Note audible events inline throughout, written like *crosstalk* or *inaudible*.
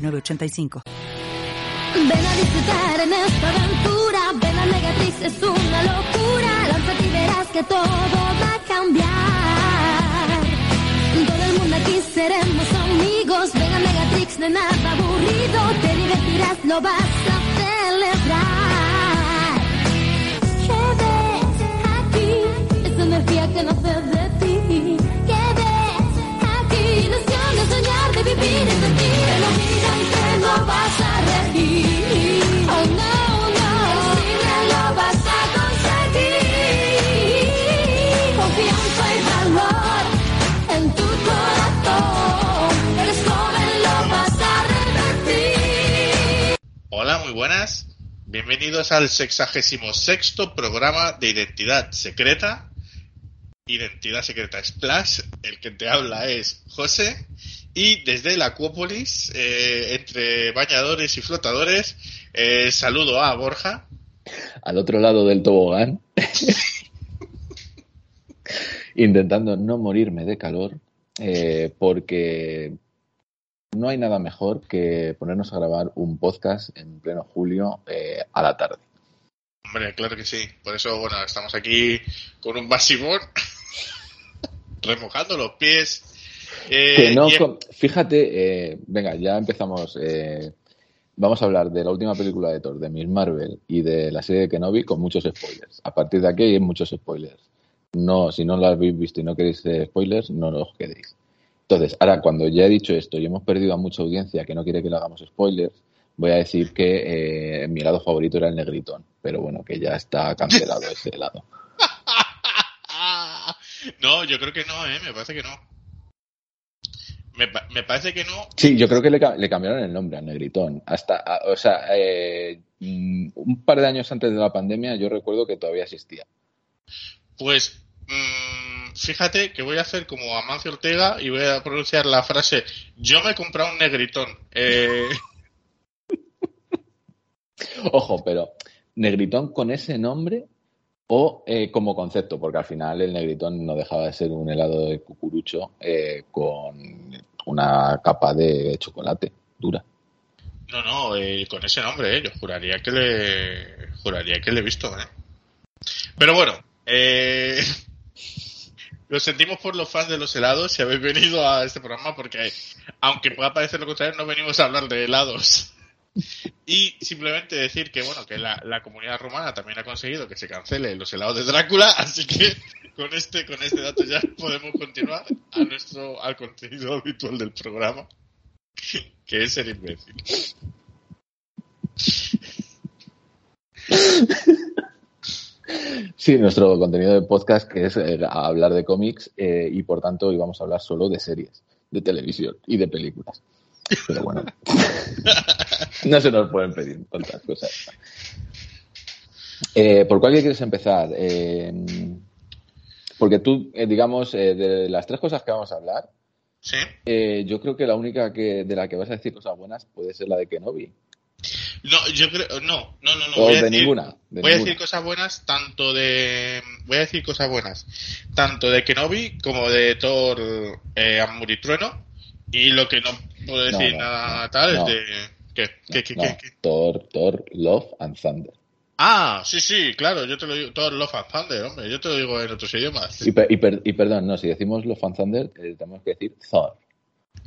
906985. Ven a disfrutar en esta aventura, ven a Megatrix, es una locura. Lánzate y verás que todo va a cambiar. Todo el mundo aquí seremos amigos, ven a Megatrix, de nada aburrido. Te divertirás, lo vas a celebrar. ¿Qué ves aquí? Esa energía que nace de ti. ¿Qué ves aquí? Ilusión de soñar, de vivir muy buenas. Bienvenidos al sexagésimo sexto programa de Identidad Secreta. Identidad Secreta Splash. El que te habla es José. Y desde la Acuópolis, eh, entre bañadores y flotadores, eh, saludo a Borja. al otro lado del tobogán, *laughs* intentando no morirme de calor, eh, porque no hay nada mejor que ponernos a grabar un podcast en pleno julio a la tarde. Hombre, claro que sí. Por eso, bueno, estamos aquí con un basibón, *laughs* remojando los pies. Eh, Que no, con- fíjate, eh, venga, ya empezamos. eh, vamos a hablar de la última película de Thor, de Miss Marvel y de la serie de Kenobi con muchos spoilers. A partir de aquí hay muchos spoilers. No, si no lo habéis visto y no queréis spoilers, no os quedéis. Entonces, ahora cuando ya he dicho esto y hemos perdido a mucha audiencia que no quiere que le hagamos spoilers, voy a decir que mi helado favorito era el negritón, pero bueno, que ya está cancelado *laughs* ese helado. no, yo creo que no, ¿eh? Me parece que no. Me, pa- me parece que no. Sí, yo creo que le, ca- le cambiaron el nombre al Negritón. Hasta, a- o sea, eh, mm, un par de años antes de la pandemia yo recuerdo que todavía existía. Pues mm, fíjate que voy a hacer como Amancio Ortega y voy a pronunciar la frase yo me he comprado un negritón. Eh, *laughs* Ojo, pero Negritón con ese nombre o eh, como concepto, porque al final el Negritón no dejaba de ser un helado de cucurucho eh, con una capa de chocolate dura. no, no, eh, con ese nombre, eh, yo juraría que le juraría que le he visto. Eh. Pero bueno, eh, *laughs* lo sentimos por los fans de los helados si habéis venido a este programa porque aunque pueda parecer lo contrario, no venimos a hablar de helados. Y simplemente decir que bueno, que la, la comunidad romana también ha conseguido que se cancele los helados de Drácula, así que con este, con este dato ya podemos continuar a nuestro, al contenido habitual del programa, que es ser imbécil. Sí, nuestro contenido de podcast que es eh, hablar de cómics eh, y por tanto hoy vamos a hablar solo de series, de televisión y de películas. Pero bueno, *laughs* no se nos pueden pedir tantas cosas. Eh, ¿Por cuál quieres empezar? Eh, porque tú, eh, digamos, eh, de las tres cosas que vamos a hablar, ¿Sí? yo creo que la única que de la que vas a decir cosas buenas puede ser la de Kenobi. No, yo creo, no, no, no, no. o voy a de decir- ninguna. de voy a decir cosas buenas tanto de voy a decir cosas buenas tanto de Kenobi como de Thor Amor y lo que no puedo decir no, nada no, tal no. es de ¿qué? ¿Qué, qué, No, qué, qué? Thor, Thor, Love and Thunder. Ah, sí, sí, claro, yo te lo digo Thor Love and Thunder, hombre, yo te lo digo en otros idiomas. Y, per- y per- y perdón, no, si decimos Love and Thunder, eh, tenemos que decir Thor.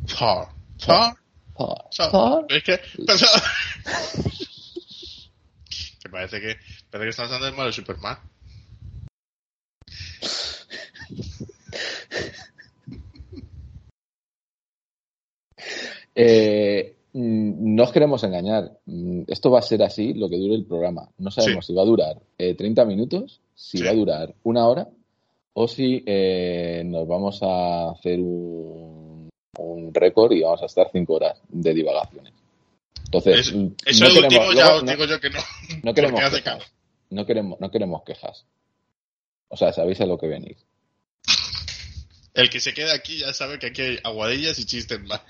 Thor, Thor, Thor. Thor. Thor. Es que *laughs* que parece que parece que están hablando malo de Superman. Eh, mm, no os queremos engañar. Mm, Esto va a ser así lo que dure el programa. No sabemos si va a durar eh, 30 minutos, si Sí. va a durar una hora o si eh, nos vamos a hacer un, un récord y vamos a estar 5 horas de divagaciones. Entonces, Es- mm, eso no último queremos- ya luego os no- digo yo que no. no queremos quejas. No queremos, no queremos quejas. O sea, sabéis a lo que venís. El que se queda aquí ya sabe que aquí hay aguadillas y chistes más.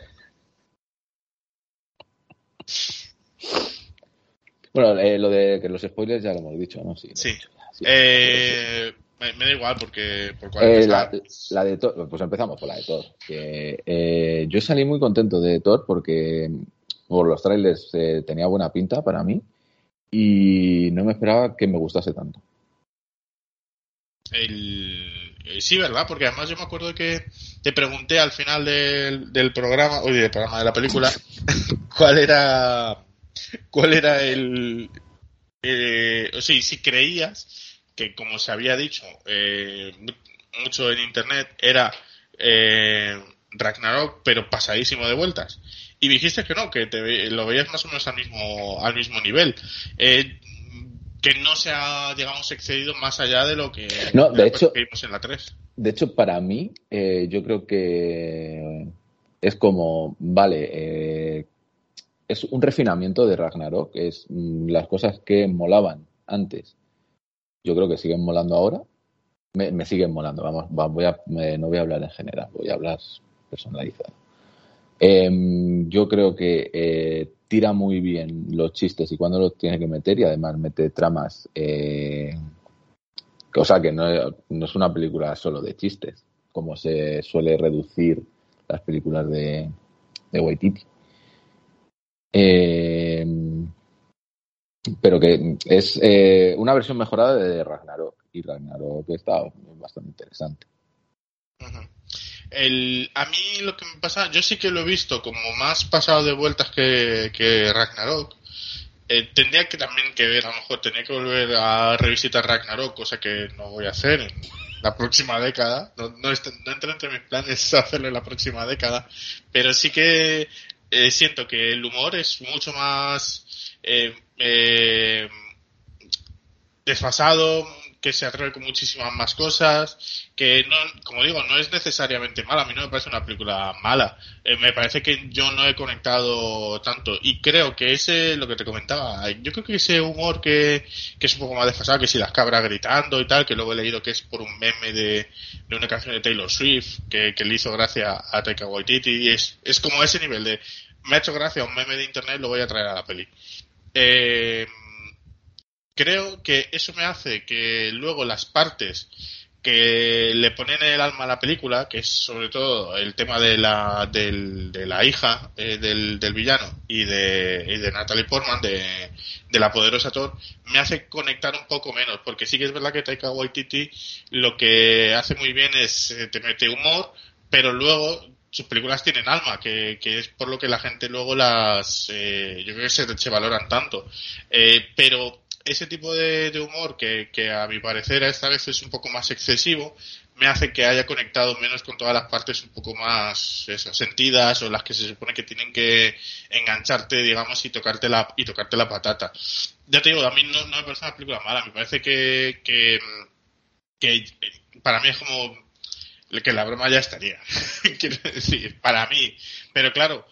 Bueno, eh, lo de que los spoilers ya lo hemos dicho, ¿no? Sí. dicho. Eh, me, me da igual porque por cuál Eh, la, la de Thor, pues empezamos por la de Thor. Que, yo salí muy contento de Thor porque por los trailers tenía buena pinta para mí y no me esperaba que me gustase tanto. El- sí, ¿verdad? Porque además yo me acuerdo que te pregunté al final del, del programa, oye, del programa de la película, *laughs* cuál era, cuál era el, eh, o sea, si creías que como se había dicho eh, mu- mucho en internet era eh, Ragnarok, pero pasadísimo de vueltas. Y dijiste que no, que te lo veías más o menos al mismo, al mismo nivel. Eh, que no se ha, digamos, excedido más allá de lo que, No, de hecho- que vimos en la 3. De hecho, para mí, eh, yo creo que es como, vale, eh, es un refinamiento de Ragnarok, es mm, las cosas que molaban antes. Yo creo que siguen molando ahora. Me, me siguen molando, vamos, va- voy a, me- no voy a hablar en general, voy a hablar personalizado. Em, yo creo que eh, tira muy bien los chistes y cuando los tiene que meter y además mete tramas eh, o sea que no, es una película solo de chistes, como se suele reducir las películas de, de Waititi. Eh, pero que es eh, una versión mejorada de Ragnarok. Y Ragnarok está bastante interesante. El, a mí lo que me pasa, yo sí que lo he visto como más pasado de vueltas que, que Ragnarok. Eh, tendría que también que ver, a lo mejor tendría que volver a revisitar Ragnarok, cosa que no voy a hacer en la próxima década. No, no entra entre mis planes *laughs* hacerlo en la próxima década, pero sí que eh, siento que el humor es mucho más eh, eh, desfasado, que se atreve con muchísimas más cosas, que no, como digo, no es necesariamente mala, a mí no me parece una película mala, Eh, me parece que yo no he conectado tanto. Y creo que ese, lo que te comentaba, yo creo que ese humor que, que es un poco más desfasado, que si las cabras gritando y tal, que luego he leído que es por un meme de, de una canción de Taylor Swift, que, que le hizo gracia a Taika Waititi, y es, es como ese nivel de, me ha hecho gracia un meme de internet, lo voy a traer a la peli. Eh, creo que eso me hace que luego las partes que le ponen el alma a la película, que es sobre todo el tema de la, del- de la hija eh, del, del villano y de, de Natalie Portman, de, de la poderosa Thor, me hace conectar un poco menos, porque sí que es verdad que Taika Waititi lo que hace muy bien es eh, te mete humor, pero luego sus películas tienen alma, que, que es por lo que la gente luego las, eh, yo creo que se, se valoran tanto. Eh, pero ese tipo de, humor que, a mi parecer esta vez es un poco más excesivo, me hace que haya conectado menos con todas las partes un poco más eso, sentidas o las que se supone que tienen que engancharte, digamos, y tocarte la, y tocarte la patata. Ya te digo, a mí no, no me parece una película mala, me parece que, que, que para mí es como que la broma ya estaría. *laughs* Quiero decir, para mí. Pero claro,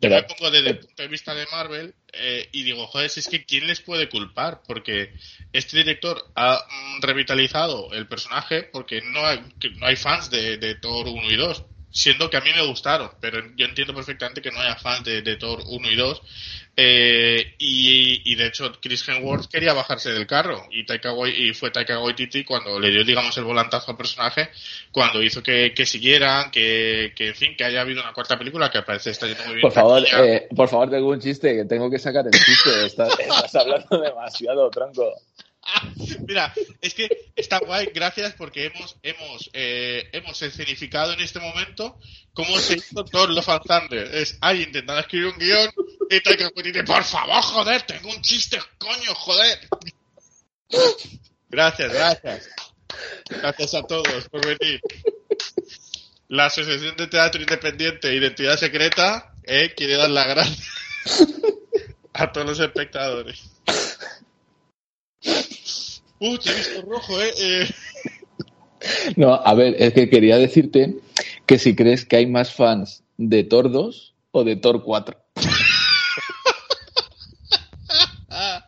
yo me pongo desde el punto de vista de Marvel eh, y digo, joder, si es que ¿quién les puede culpar? Porque este director ha revitalizado el personaje porque no hay, no hay fans de, de Thor 1 y 2. Siendo que a mí me gustaron, pero yo entiendo perfectamente que no haya fans de, de Thor 1 y 2. Eh, y, y de hecho, Chris Hemsworth quería bajarse del carro y, Taika Wai- y fue Taika Waititi cuando le dio, digamos, el volantazo al personaje, cuando hizo que, que siguieran, que, que, en fin, que haya habido una cuarta película que parece está yendo muy bien. Por favor, eh, por favor, tengo un chiste, que tengo que sacar el chiste. Estás, *laughs* estás hablando demasiado, tronco. *laughs* Mira, es que está guay, gracias porque hemos hemos eh, hemos escenificado en este momento cómo se hizo Love and Thunder. Es intentando escribir un guion y Taika Waititi, por favor, joder, tengo un chiste, coño, joder. Gracias, gracias. Gracias a todos por venir. La Asociación de Teatro Independiente Identidad Secreta eh, quiere dar las gracias *laughs* a todos los espectadores. ¡Uh, te he visto rojo, eh! eh. *laughs* No, a ver, es que quería decirte que si crees que hay más fans de Thor 2 o de Thor 4. *laughs*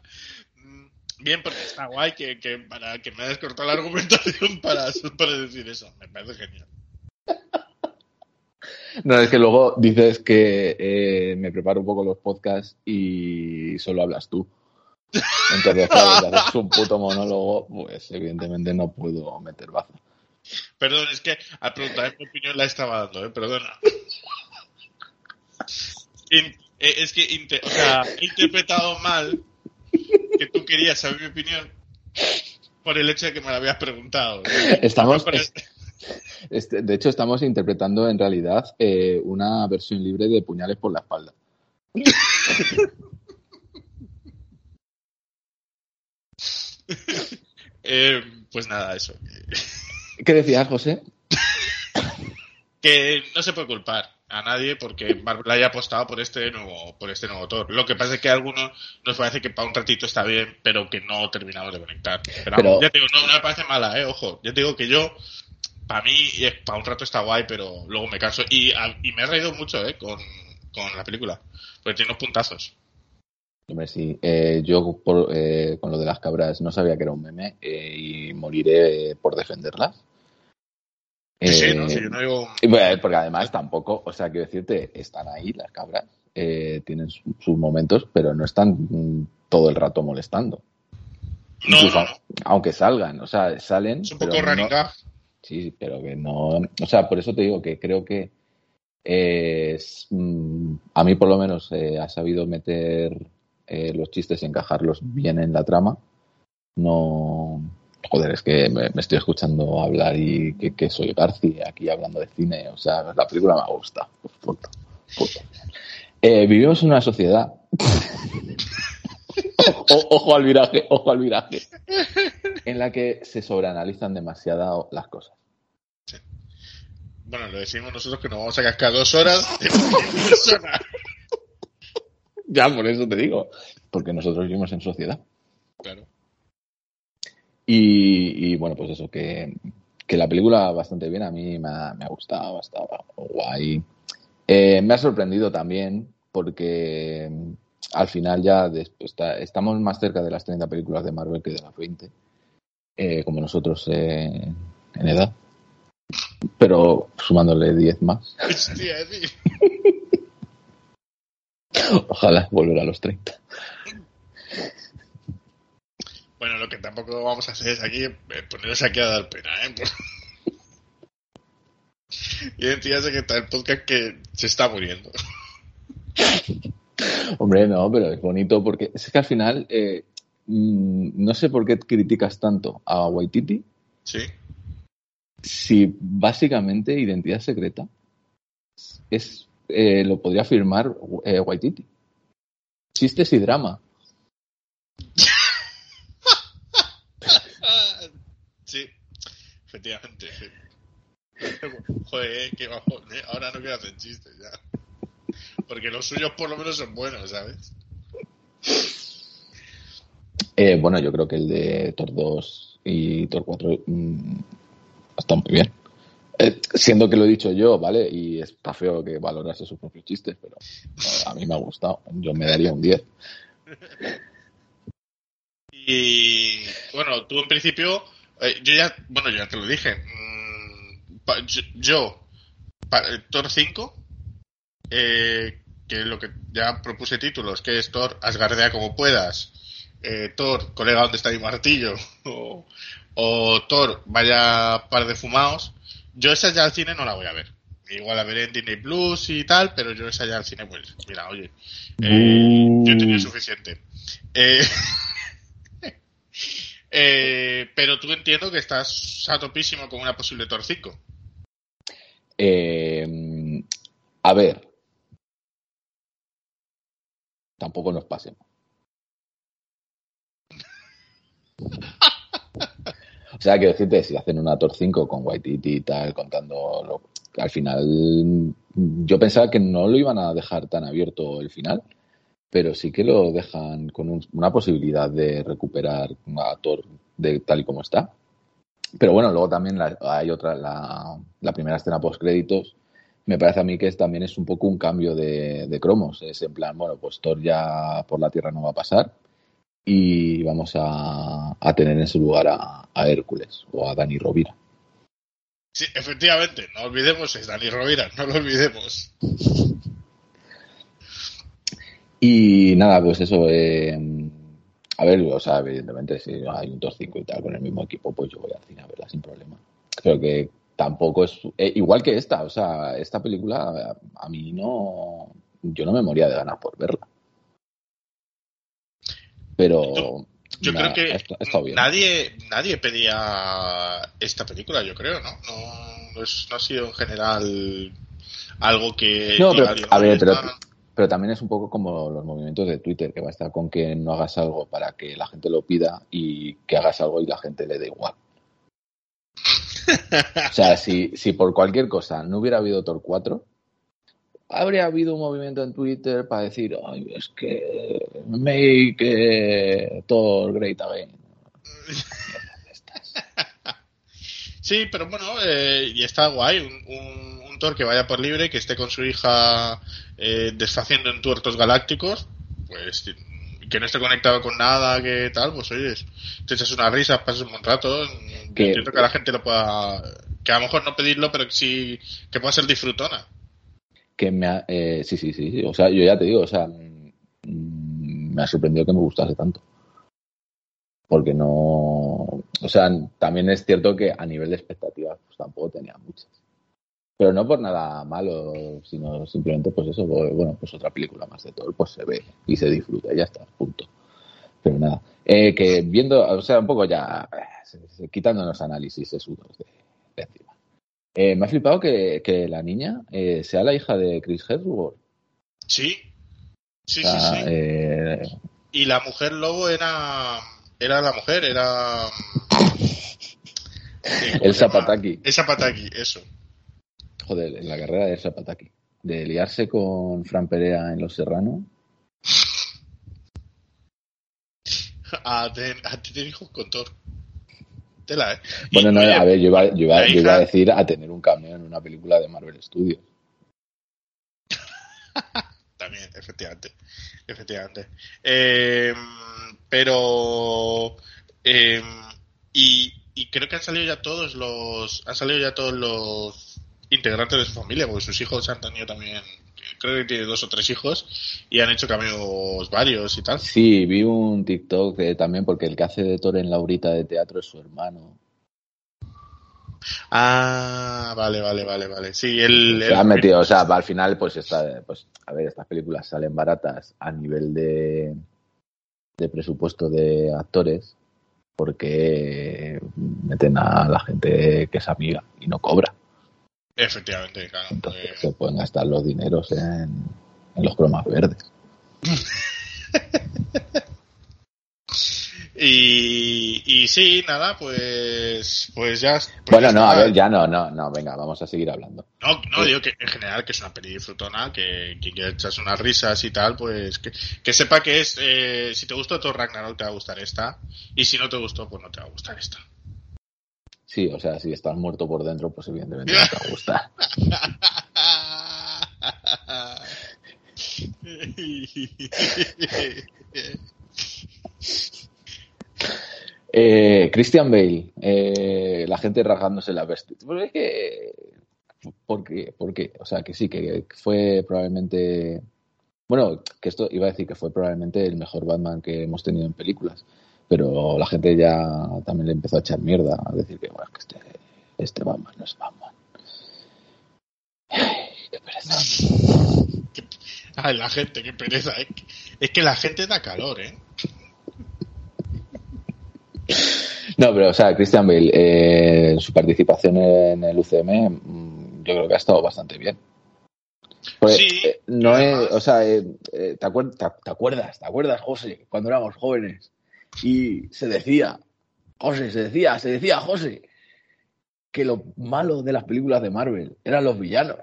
Bien, porque está guay que, para, que me hayas cortado la argumentación *laughs* para, para decir eso. Me parece genial. No, es que luego dices que eh, me preparo un poco los podcasts y solo hablas tú. Entonces, claro, *laughs* haces un puto monólogo, pues evidentemente no puedo meter baza. Perdón, es que al preguntar mi opinión la estaba dando, ¿eh? Perdona. In- eh, es que inte- o sea, he interpretado mal que tú querías saber mi opinión por el hecho de que me la habías preguntado. Estamos, este, de hecho, estamos interpretando en realidad eh, una versión libre de puñales por la espalda. *laughs* *laughs* Eh, pues nada, eso. ¿Qué decías, José? *laughs* Que no se puede culpar a nadie porque Marvel haya apostado por este nuevo por este nuevo Thor. Lo que pasa es que a algunos nos parece que para un ratito está bien, pero que no terminamos de conectar. Pero, Pero- ya te digo, no, no me parece mala, eh, ojo. Ya te digo que yo, para mí, para un rato está guay, pero luego me canso. Y, a- y me he reído mucho, eh, con, con la película. Porque tiene unos puntazos. Hombre, sí. Eh, yo por, eh, con lo de las cabras no sabía que era un meme eh, y moriré eh, por defenderlas. Sí, sí, Eh, no, sí, yo no digo... bueno, porque además tampoco, o sea, quiero decirte, están ahí las cabras, tienen su- sus momentos, pero no están mm, todo el rato molestando. No, Incluso, no, no. aunque salgan, o sea, salen. Es un poco no- gag. Sí, pero que no. O sea, por eso te digo que creo que es, mm, a mí por lo menos ha sabido meter eh, los chistes y encajarlos bien en la trama. No. Joder, es que me, estoy escuchando hablar y que, soy García aquí hablando de cine. O sea, la película me gusta. Punto. Punto. Eh, vivimos en una sociedad. *laughs* Ojo al viraje, ojo al viraje. En la que se sobreanalizan demasiado las cosas. Bueno, lo decimos nosotros que nos vamos a cascar dos horas *laughs* de persona. Ya, por eso te digo. Porque nosotros vivimos en sociedad. Claro. Y, y, bueno, pues eso, que, que la película bastante bien, a mí me ha, me ha gustado, estaba guay. Eh, me ha sorprendido también porque mm, al final ya después está- estamos más cerca de las 30 películas de Marvel que de las 20, eh, como nosotros eh, en edad. Pero sumándole 10 más, Hostia, tío. *laughs* *coughs* ojalá volver a los 30. Bueno, lo que tampoco vamos a hacer es aquí eh, ponernos aquí a dar pena, ¿eh? *laughs* y entiendes que está el podcast que se está muriendo. *laughs* Hombre, no, pero es bonito porque es que al final eh, mm, no sé por qué criticas tanto a Waititi Sí. si básicamente Identidad Secreta es eh, lo podría firmar eh, Waititi. Chistes y drama. *laughs* sí, efectivamente. *laughs* Joder, qué bajón, ¿eh? Ahora no quiero hacer chistes ya. Porque los suyos por lo menos son buenos, ¿sabes? Eh, bueno, yo creo que el de Thor 2 y Thor 4 mm, está muy bien. Eh, siendo que lo he dicho yo, ¿vale? Y está feo que valorase sus propios chistes, pero eh, a mí me ha gustado. Yo me daría un 10. Y bueno, tú en principio, eh, yo ya, bueno, yo ya te lo dije. mm, yo, eh, Thor 5, eh, que lo que ya propuse títulos, que es Thor, Asgardea como puedas, Thor, colega, ¿dónde está mi martillo? *laughs* o, o Thor, vaya par de fumados. Yo esa ya al cine no la voy a ver. Igual la veré en Disney Plus y tal, pero yo esa ya al cine, pues, mira, oye, eh, yo he tenido suficiente. Eh, *laughs* eh, pero tú entiendo que estás a topísimo con una posible Thor 5. Eh, a ver. Tampoco nos pasemos. O sea, quiero decirte, si hacen una Tor 5 con Waititi y tal, contando lo, al final, yo pensaba que no lo iban a dejar tan abierto el final, pero sí que lo dejan con un- una posibilidad de recuperar a Thor de tal y como está. Pero bueno, luego también la- hay otra, la, la primera escena post créditos. Me parece a mí que es, también es un poco un cambio de, de cromos. Es en plan, bueno, pues Thor ya por la Tierra no va a pasar. Y vamos a, a tener en su lugar a, a Hércules o a Dani Rovira. Sí, efectivamente, no olvidemos, es Dani Rovira, no lo olvidemos. Y nada, pues eso. eh, a ver, o sea, evidentemente, si hay un top 5 y tal con el mismo equipo, pues yo voy al cine a verla sin problema. Pero que tampoco es. eh, igual que esta, o sea, esta película a, a mí no. Yo no me moría de ganas por verla. Pero. Yo creo que nadie nadie pedía esta película, yo creo, ¿no? No, no, es- no ha sido en general algo que... No, pero, a ver, "Oye, pero, pero también es un poco como los movimientos de Twitter, que basta con que no hagas algo para que la gente lo pida y que hagas algo y la gente le dé igual. O sea, si, si por cualquier cosa no hubiera habido Thor 4, habría habido un movimiento en Twitter para decir, ay, es que make eh, Thor great again. *laughs* Sí, pero bueno, eh, y está guay, un, un, un Thor que vaya por libre, que esté con su hija eh, desfaciendo en tuertos galácticos, pues que no esté conectado con nada, que tal, pues oyes, te echas una risa, pasas un buen rato, Que- entiendo que la gente lo pueda, que a lo mejor no pedirlo, pero que sí, que pueda ser disfrutona. Que me ha, eh, sí, sí, sí, sí. O sea, yo ya te digo, o sea, mm, me ha sorprendido que me gustase tanto. Porque no, o sea, también es cierto que a nivel de expectativas pues tampoco tenía muchas. Pero no por nada malo, sino simplemente pues eso, bueno, pues otra película más de todo, pues se ve y se disfruta y ya está, punto. Pero nada, eh, que viendo, o sea, un poco ya, eh, se- quitándonos análisis sesudos de, de. Eh, me ha flipado que, que la niña eh, sea la hija de Chris Hemsworth. Sí, sí, O sea, sí, sí. eh, Y la mujer lobo era, era la mujer, era... eh, *laughs* ¿cómo el? Zapataki. El Zapataki, eso. Joder, en la carrera del Zapataki. De liarse con Fran Perea en Los Serrano. *laughs* A, ten- a tener hijos con Thor. Tela, ¿eh? Y, Bueno, no, oye, a ver, yo iba, yo, iba, yo iba a decir a tener un cameo en una película de Marvel Studios. *laughs* También, efectivamente. Efectivamente. Eh, pero. eh, y, y creo que han salido ya todos los. Han salido ya todos los integrantes de su familia, porque sus hijos han tenido también. Creo que tiene dos o tres hijos y han hecho cameos varios y tal. Sí, vi un TikTok eh, también porque el que hace de Thor en Laurita de teatro es su hermano. Ah, vale, vale, vale, vale. Sí, el. Se el- han metido, o sea, al final, pues está, pues, a ver, estas películas salen baratas a nivel de, de presupuesto de actores porque meten a la gente que es amiga y no cobra. Efectivamente, claro. Entonces eh, se pueden gastar los dineros en, en los cromas verdes. *laughs* Y, y sí, nada, pues, pues ya. pues bueno, ya no, a ver, ya no, no, no, venga, vamos a seguir hablando. No, no, digo que en general que es una peli disfrutona, que, que quiere echarse unas risas y tal, pues que, que sepa que es, eh, si te gustó Thor Ragnarok te va a gustar esta, y si no te gustó, pues no te va a gustar esta. Sí, o sea, si estás muerto por dentro, pues evidentemente no te va a gustar. Eh, Christian Bale, eh, la gente rasgándose la vestidura. Pues es. ¿Por qué? O sea, que sí, que fue probablemente, bueno, que esto iba a decir que fue probablemente el mejor Batman que hemos tenido en películas, pero la gente ya también le empezó a echar mierda, a decir que, bueno, es que este, este Batman no es Batman. Ay, qué pereza. *laughs* Ay, la gente, qué pereza, ¿eh? Es que la gente da calor, ¿eh? No, pero o sea, Christian Bale, eh, su participación en el UCM, mm, yo creo que ha estado bastante bien. Porque, Sí, eh, no es, o sea, eh, eh, ¿te, acuer- te- te acuerdas? ¿Te acuerdas, José, cuando éramos jóvenes? Y se decía, José, se decía, se decía, José, que lo malo de las películas de Marvel eran los villanos.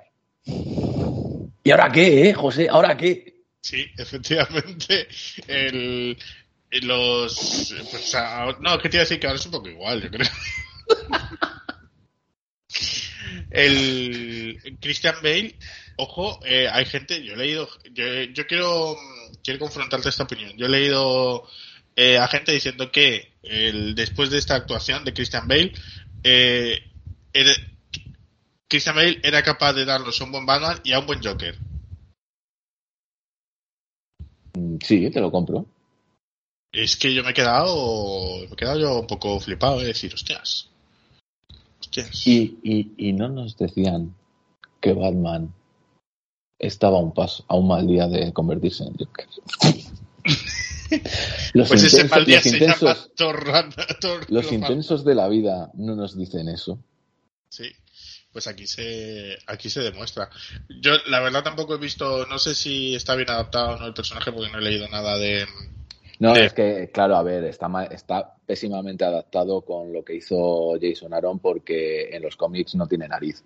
¿Y ahora qué, eh, José? ¿Ahora qué? Sí, efectivamente. El, los. Pues, no, es que te iba a decir que ahora es un poco igual, yo creo. El Christian Bale, ojo, eh, hay gente, yo he leído, yo, yo quiero, quiero confrontarte esta opinión. Yo he leído eh, a gente diciendo que el, después de esta actuación de Christian Bale, eh, era- Christian Bale era capaz de darnos un buen Batman y a un buen Joker. Mm, Sí, te lo compro. Es que yo me he quedado, me he quedado yo un poco flipado de decir, hostias. Hostias. Y, y, y no nos decían que Batman estaba a un paso, a un mal día de convertirse en Joker. *laughs* los, pues ese intensos, mal día los, se intensos, los intensos de la vida no nos dicen eso. Sí, pues aquí se aquí se demuestra. Yo la verdad tampoco he visto, no sé si está bien adaptado o no el personaje porque no he leído nada de No, es que, claro, a ver, está, está pésimamente adaptado con lo que hizo Jason Aaron porque en los cómics no tiene nariz.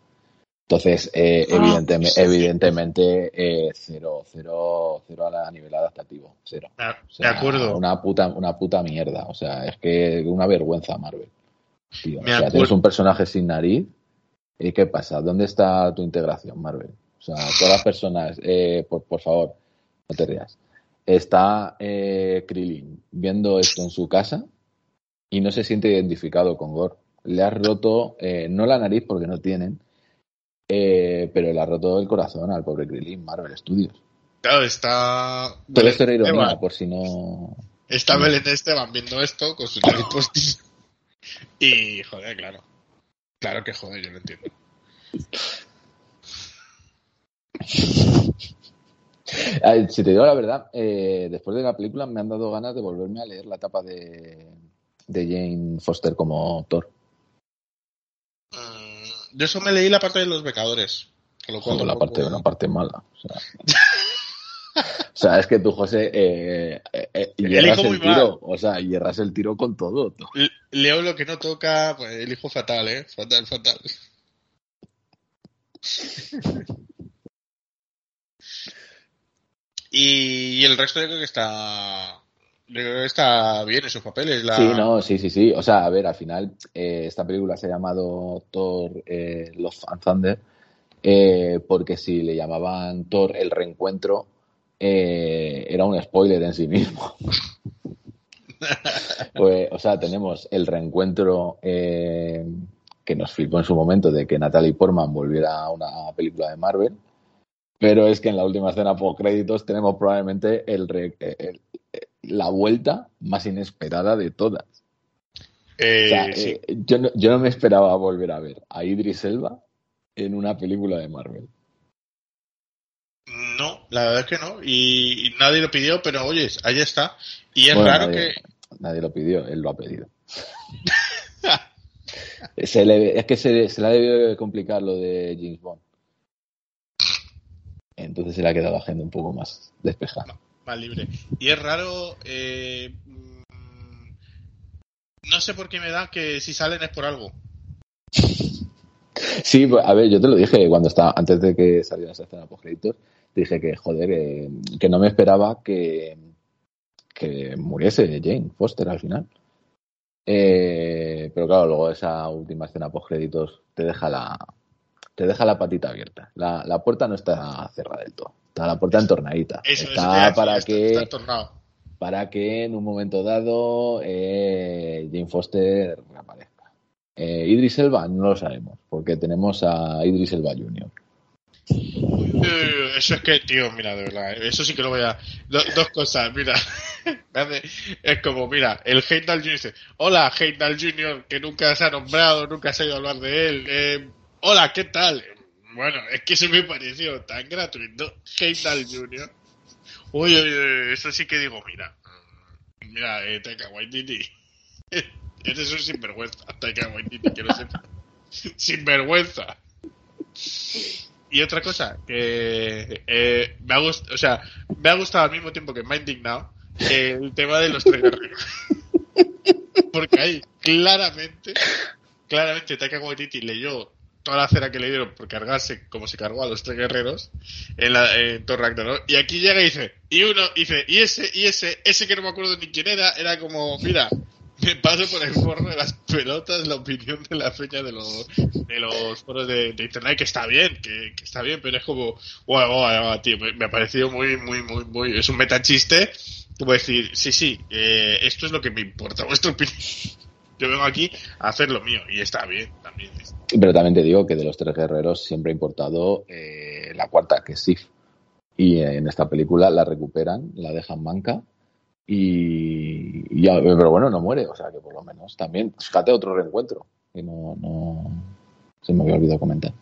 Entonces, eh, Ah, evidenteme- sí, sí. evidentemente, eh, cero, cero, cero a nivel adaptativo, cero. me, O sea, me acuerdo. Una puta, una puta mierda. O sea, es que una vergüenza Marvel. Tío. O sea, tienes un personaje sin nariz. ¿Y qué pasa? ¿Dónde está tu integración, Marvel? O sea, todas las personas, eh, por, por favor, no te rías. Está eh, Krillin viendo esto en su casa y no se siente identificado con Gore. Le has roto, eh, no la nariz porque no tienen, eh, pero le ha roto el corazón al pobre Krillin, Marvel Studios. Claro, está Todo esto era ironía, por si no. Está Belén Esteban viendo esto con su *laughs* nariz postiza. Y joder, claro. Claro que joder, yo lo entiendo. *laughs* Si te digo la verdad, eh, después de la película me han dado ganas de volverme a leer la etapa de, de Jane Foster como Thor. Yo eso me leí la parte de los becadores. Con lo Joder, la parte, una parte mala. O sea, *laughs* o sea, es que tú, José, eh, eh, eh, hierras el tiro. O sea, hierras el tiro con todo. Le- Leo lo que no toca, pues elijo fatal, ¿eh? Fatal, fatal. *laughs* y, y el resto yo creo que está... Está bien en sus papeles. La... Sí, no, sí, sí, sí. O sea, a ver, al final, eh, esta película se ha llamado Thor eh, Love and Thunder eh, porque si le llamaban Thor el reencuentro, era un spoiler en sí mismo. *laughs* pues, o sea, tenemos el reencuentro eh, que nos flipó en su momento de que Natalie Portman volviera a una película de Marvel. Pero es que en la última escena post créditos tenemos probablemente el, re- el- la vuelta más inesperada de todas. Eh, O sea, sí. eh, yo, no, yo no me esperaba volver a ver a Idris Elba en una película de Marvel. No, la verdad es que no. Y, y nadie lo pidió, pero oye, ahí está. Y es Bueno, raro nadie, que... nadie lo pidió, él lo ha pedido. *laughs* Se le- es que se, se le ha debido de complicar lo de James Bond. Entonces se le ha quedado la agenda un poco más despejada. Más libre. Y es raro, eh, mm, no sé por qué me da que si salen es por algo. Sí, pues, a ver, yo te lo dije cuando estaba, antes de que saliera esa escena post créditos, dije que, joder, eh, que no me esperaba que, que muriese Jane Foster al final. Eh, pero claro, luego esa última escena post créditos te deja la, te deja la patita abierta. La, la puerta no está cerrada del todo. Está la puerta entornadita. Eso, eso está decir, para está- que está entornado. para que en un momento dado eh, Jane Foster reaparezca. Eh, Idris Elba no lo sabemos, porque tenemos a Idris Elba Jr. Eh, Eso es que, tío, mira, de verdad, eh, eso sí que lo voy a... do- dos cosas, mira. *laughs* Es como, mira, el Heimdall Jr. dice, hola, Heimdall Jr., que nunca se ha nombrado, nunca se ha ido a hablar de él. Eh, hola, ¿qué tal? Bueno, es que se me pareció tan gratuito. Heimdall Jr. Uy, uy, uy, eso sí que digo, mira. mm, Mira, eh, Taika Waititi. *laughs* Eres un sinvergüenza, Taika Waititi, que lo sepa. *laughs* Sinvergüenza. Y otra cosa, que eh, me ha gustado, o sea, me ha gustado al mismo tiempo que me ha indignado el tema de los tres guerreros. *laughs* Porque ahí, claramente, claramente Taika Waititi leyó toda la cera que le dieron por cargarse como se cargó a los tres guerreros en, la, en Thor Ragnarok. Y aquí llega y dice, y uno dice, y ese, y ese, ese que no me acuerdo ni quién era, era como, mira, me paso por el forro de las pelotas la opinión de la fecha de los de los foros de, internet que está bien que, está bien pero es como guau, guau, tío me, ha parecido muy muy muy muy es un metachiste puedes decir, sí, sí, eh, esto es lo que me importa, vuestra opinión. Yo vengo aquí a hacer lo mío y está bien. Pero también te digo que de los tres guerreros siempre ha importado eh, la cuarta, que es Sif. Y en esta película la recuperan, la dejan manca y, y ya, pero bueno, no muere, o sea que por lo menos también, fíjate otro reencuentro, que no, no se me había olvidado comentar.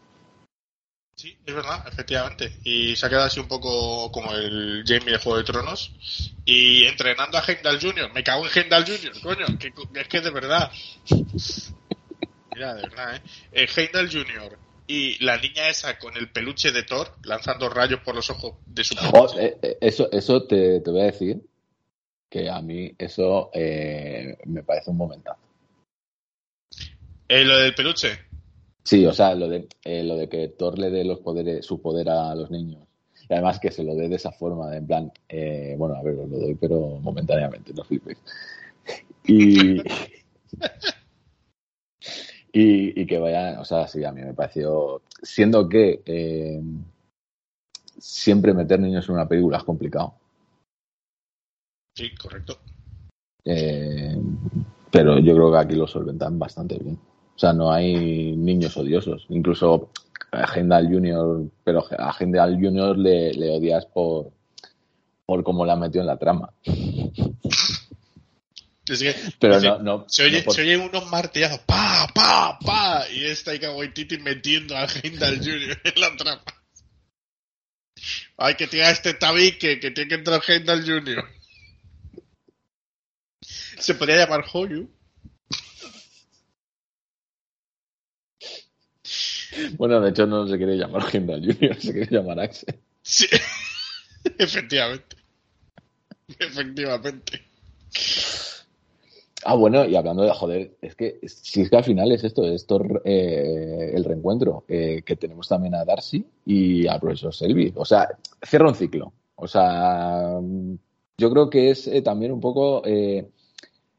Sí, es verdad, efectivamente. Y se ha quedado así un poco como el Jamie de Juego de Tronos. Y entrenando a Heimdall Jr. Me cago en Heimdall Jr., coño. Que, es que de verdad. Mira, de verdad, ¿eh? eh Heimdall Jr. y la niña esa con el peluche de Thor lanzando rayos por los ojos de su oh, eh, Eso, eso te, te, voy a decir que a mí eso eh, me parece un momentazo. ¿Eh, ¿Lo del peluche? Sí, o sea, lo de, lo de que Thor le dé los poderes, su poder a los niños. Y además que se lo dé de esa forma, en plan, eh, bueno, a ver, os lo doy, pero momentáneamente, no flipéis. Y, *laughs* y, y, que vaya, o sea, sí, a mí me pareció, siendo que eh, siempre meter niños en una película es complicado. Sí, correcto. Eh, pero yo creo que aquí lo solventan bastante bien. O sea, no hay niños odiosos. Incluso a Gendal Junior, pero a Gendal Junior le, le odias por, por cómo la metió en la trama. *laughs* Es que, pero no, no, se, oye, no por- se oye unos martillazos, pa, pa, pa, y está Taika Waititi metiendo a Heimdall Jr. en la trampa. Hay que tirar este tabique, que tiene que entrar Heimdall Jr. Se podría llamar Hoyu. Bueno, de hecho no se quiere llamar Gendal Junior, se quiere llamar Axel. Sí, *laughs* efectivamente. Efectivamente. Ah, bueno, y hablando de joder, es que si es que al final es esto, es Thor, eh, el reencuentro, eh, que tenemos también a Darcy y al profesor Selby. O sea, cierra un ciclo. O sea, yo creo que es eh, también un poco eh,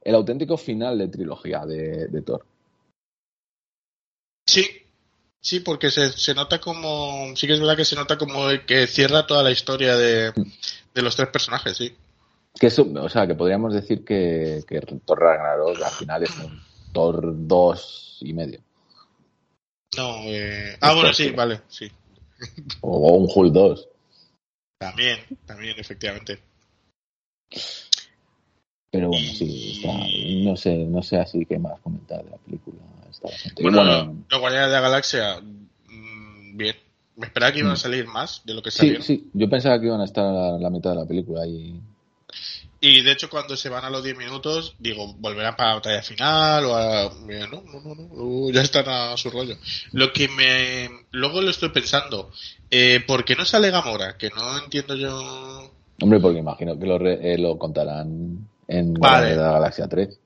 el auténtico final de trilogía de, de Thor. Sí, sí, porque se, se nota como. Sí que es verdad que se nota como que cierra toda la historia de, de los tres personajes, sí. Que eso, o sea, que podríamos decir que, que Thor Ragnarok al final es un Thor 2 y medio. No, eh... Ah, bueno, sí, vale, sí. O un Hulk 2. También, también, efectivamente. Pero bueno, sí, está, no sé, no sé así qué más comentar de la película. Está bastante Bueno, bueno, los Guardianes de la Galaxia, mm, bien. Me esperaba que iban a salir más de lo que sí, salieron. sí, yo pensaba que iban a estar a la mitad de la película y Y de hecho, cuando se van a los 10 minutos, digo, volverán para la batalla final o a. No, no, no, no, uh, ya están a su rollo. Lo que me. Luego lo estoy pensando, eh, ¿por qué no sale Gamora? Que no entiendo yo. hombre, porque imagino que lo, re- eh, lo contarán en Vale. La Galaxia 3.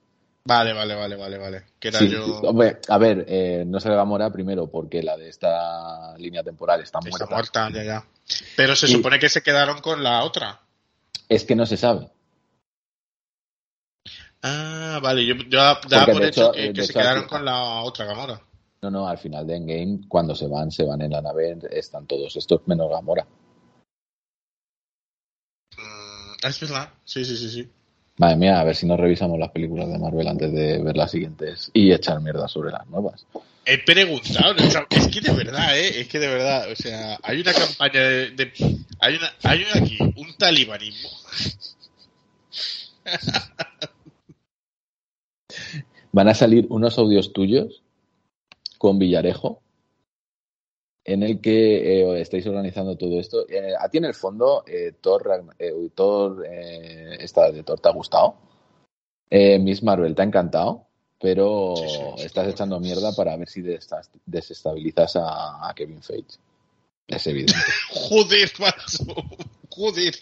Vale, vale, vale, vale, vale. Que era Sí, yo. hombre, a ver, eh, no sale Gamora primero porque la de esta línea temporal está Está muerta. muerta, ya, ya. Pero se Y- supone que se quedaron con la otra. Es que no se sabe. Ah, vale, yo yo daba por hecho, hecho- que, que se quedaron con la otra Gamora. No, no, al final de Endgame, cuando se van, se van en la nave, están todos estos menos Gamora. Mm, es verdad, sí, sí, sí, sí. Madre mía, a ver si nos revisamos las películas de Marvel antes de ver las siguientes y echar mierda sobre las nuevas. He preguntado, es que de verdad, ¿eh? Es que de verdad, o sea, hay una campaña de... de- hay, una, hay una aquí, un talibanismo. *laughs* Van a salir unos audios tuyos con Villarejo en el que eh, estáis organizando todo esto. Eh, a ti en el fondo, eh, Thor, eh, Thor, eh, esta de Thor te ha gustado. Eh, Miss Marvel te ha encantado, pero Sí, sí, sí, estás sí. echando mierda para ver si desestabilizas a, a Kevin Feige. Es evidente. *laughs* Joder, macho. Joder.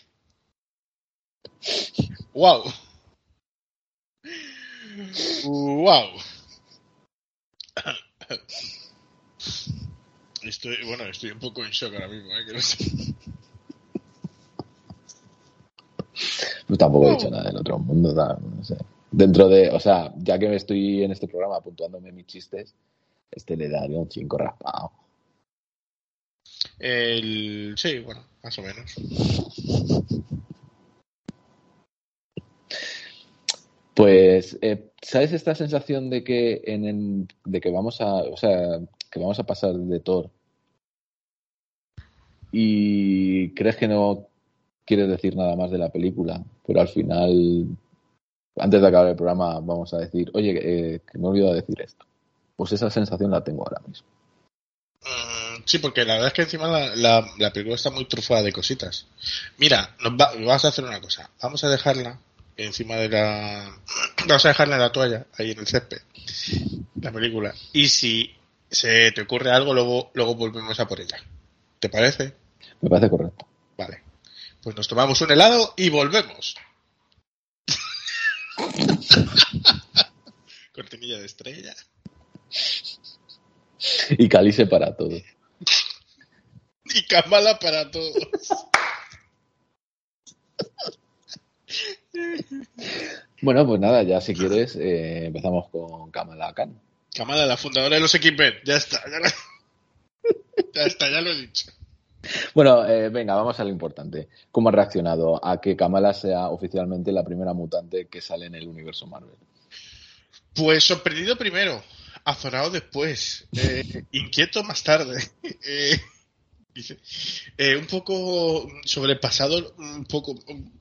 Wow. Wow. Estoy, bueno, estoy un poco en shock ahora mismo, ¿eh? Que no sé. Pues tampoco he dicho nada del otro mundo, no sé. Dentro de, o sea, ya que estoy en este programa puntuándome mis chistes, este le daría un 5 raspado. El, sí, bueno, más o menos. Pues, eh, ¿sabes esta sensación de que en el- de que vamos a, o sea, que vamos a pasar de Thor y crees que no quieres decir nada más de la película, pero al final, antes de acabar el programa, vamos a decir, oye, eh, que me he olvidado de decir esto. Pues esa sensación la tengo ahora mismo. Mm, Sí, porque la verdad es que encima la, la, la película está muy trufada de cositas. Mira, nos va- vamos a hacer una cosa. Vamos a dejarla encima de la... Vamos a dejarla en la toalla, ahí en el césped, la película. Y si se te ocurre algo, luego, luego volvemos a por ella. ¿Te parece? Me parece correcto. Vale. Pues nos tomamos un helado y volvemos. *laughs* Cortinilla de estrella. Y calice para todo. Y Kamala para todos. *laughs* Bueno, pues nada, ya si quieres, eh, empezamos con Kamala Khan. Kamala, la fundadora de los X-Men. Ya está, *laughs* ya, está, ya lo he dicho. Bueno, eh, venga, vamos a lo importante. ¿Cómo ha reaccionado a que Kamala sea oficialmente la primera mutante que sale en el universo Marvel? Pues sorprendido primero, azorado después, eh, inquieto más tarde. *laughs* Eh, dice, un poco sobrepasado, un poco un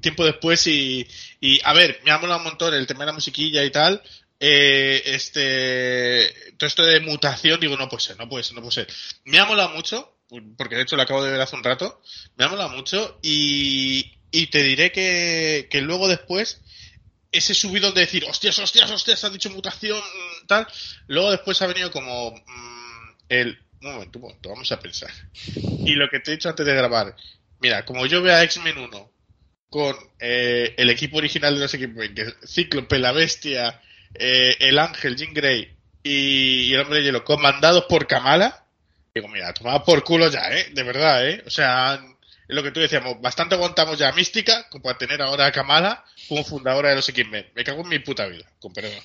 tiempo después y, y a ver, me ha molado un montón el tema de la musiquilla y tal. Eh, este, todo esto de mutación, digo, no puede ser, no puede ser, no puede ser. Me ha molado mucho, porque de hecho lo acabo de ver hace un rato, me ha molado mucho y, y te diré que, que luego después ese subidón de decir, hostias, hostias, hostias, has dicho mutación, mm, tal. Luego después ha venido como mm, el. Un momento, un momento, vamos a pensar. Y lo que te he dicho antes de grabar. Mira, como yo veo a X-Men 1 con eh, el equipo original de los equipos, que es Cíclope, la Bestia, eh, el Ángel, Jean Grey y, el Hombre de Hielo, comandados por Kamala, digo, mira, tomaba por culo ya, ¿eh? De verdad, ¿eh? O sea, es lo que tú decíamos, bastante aguantamos ya Mística como para tener ahora a Kamala como fundadora de los X-Men. Me cago en mi puta vida, con perdón.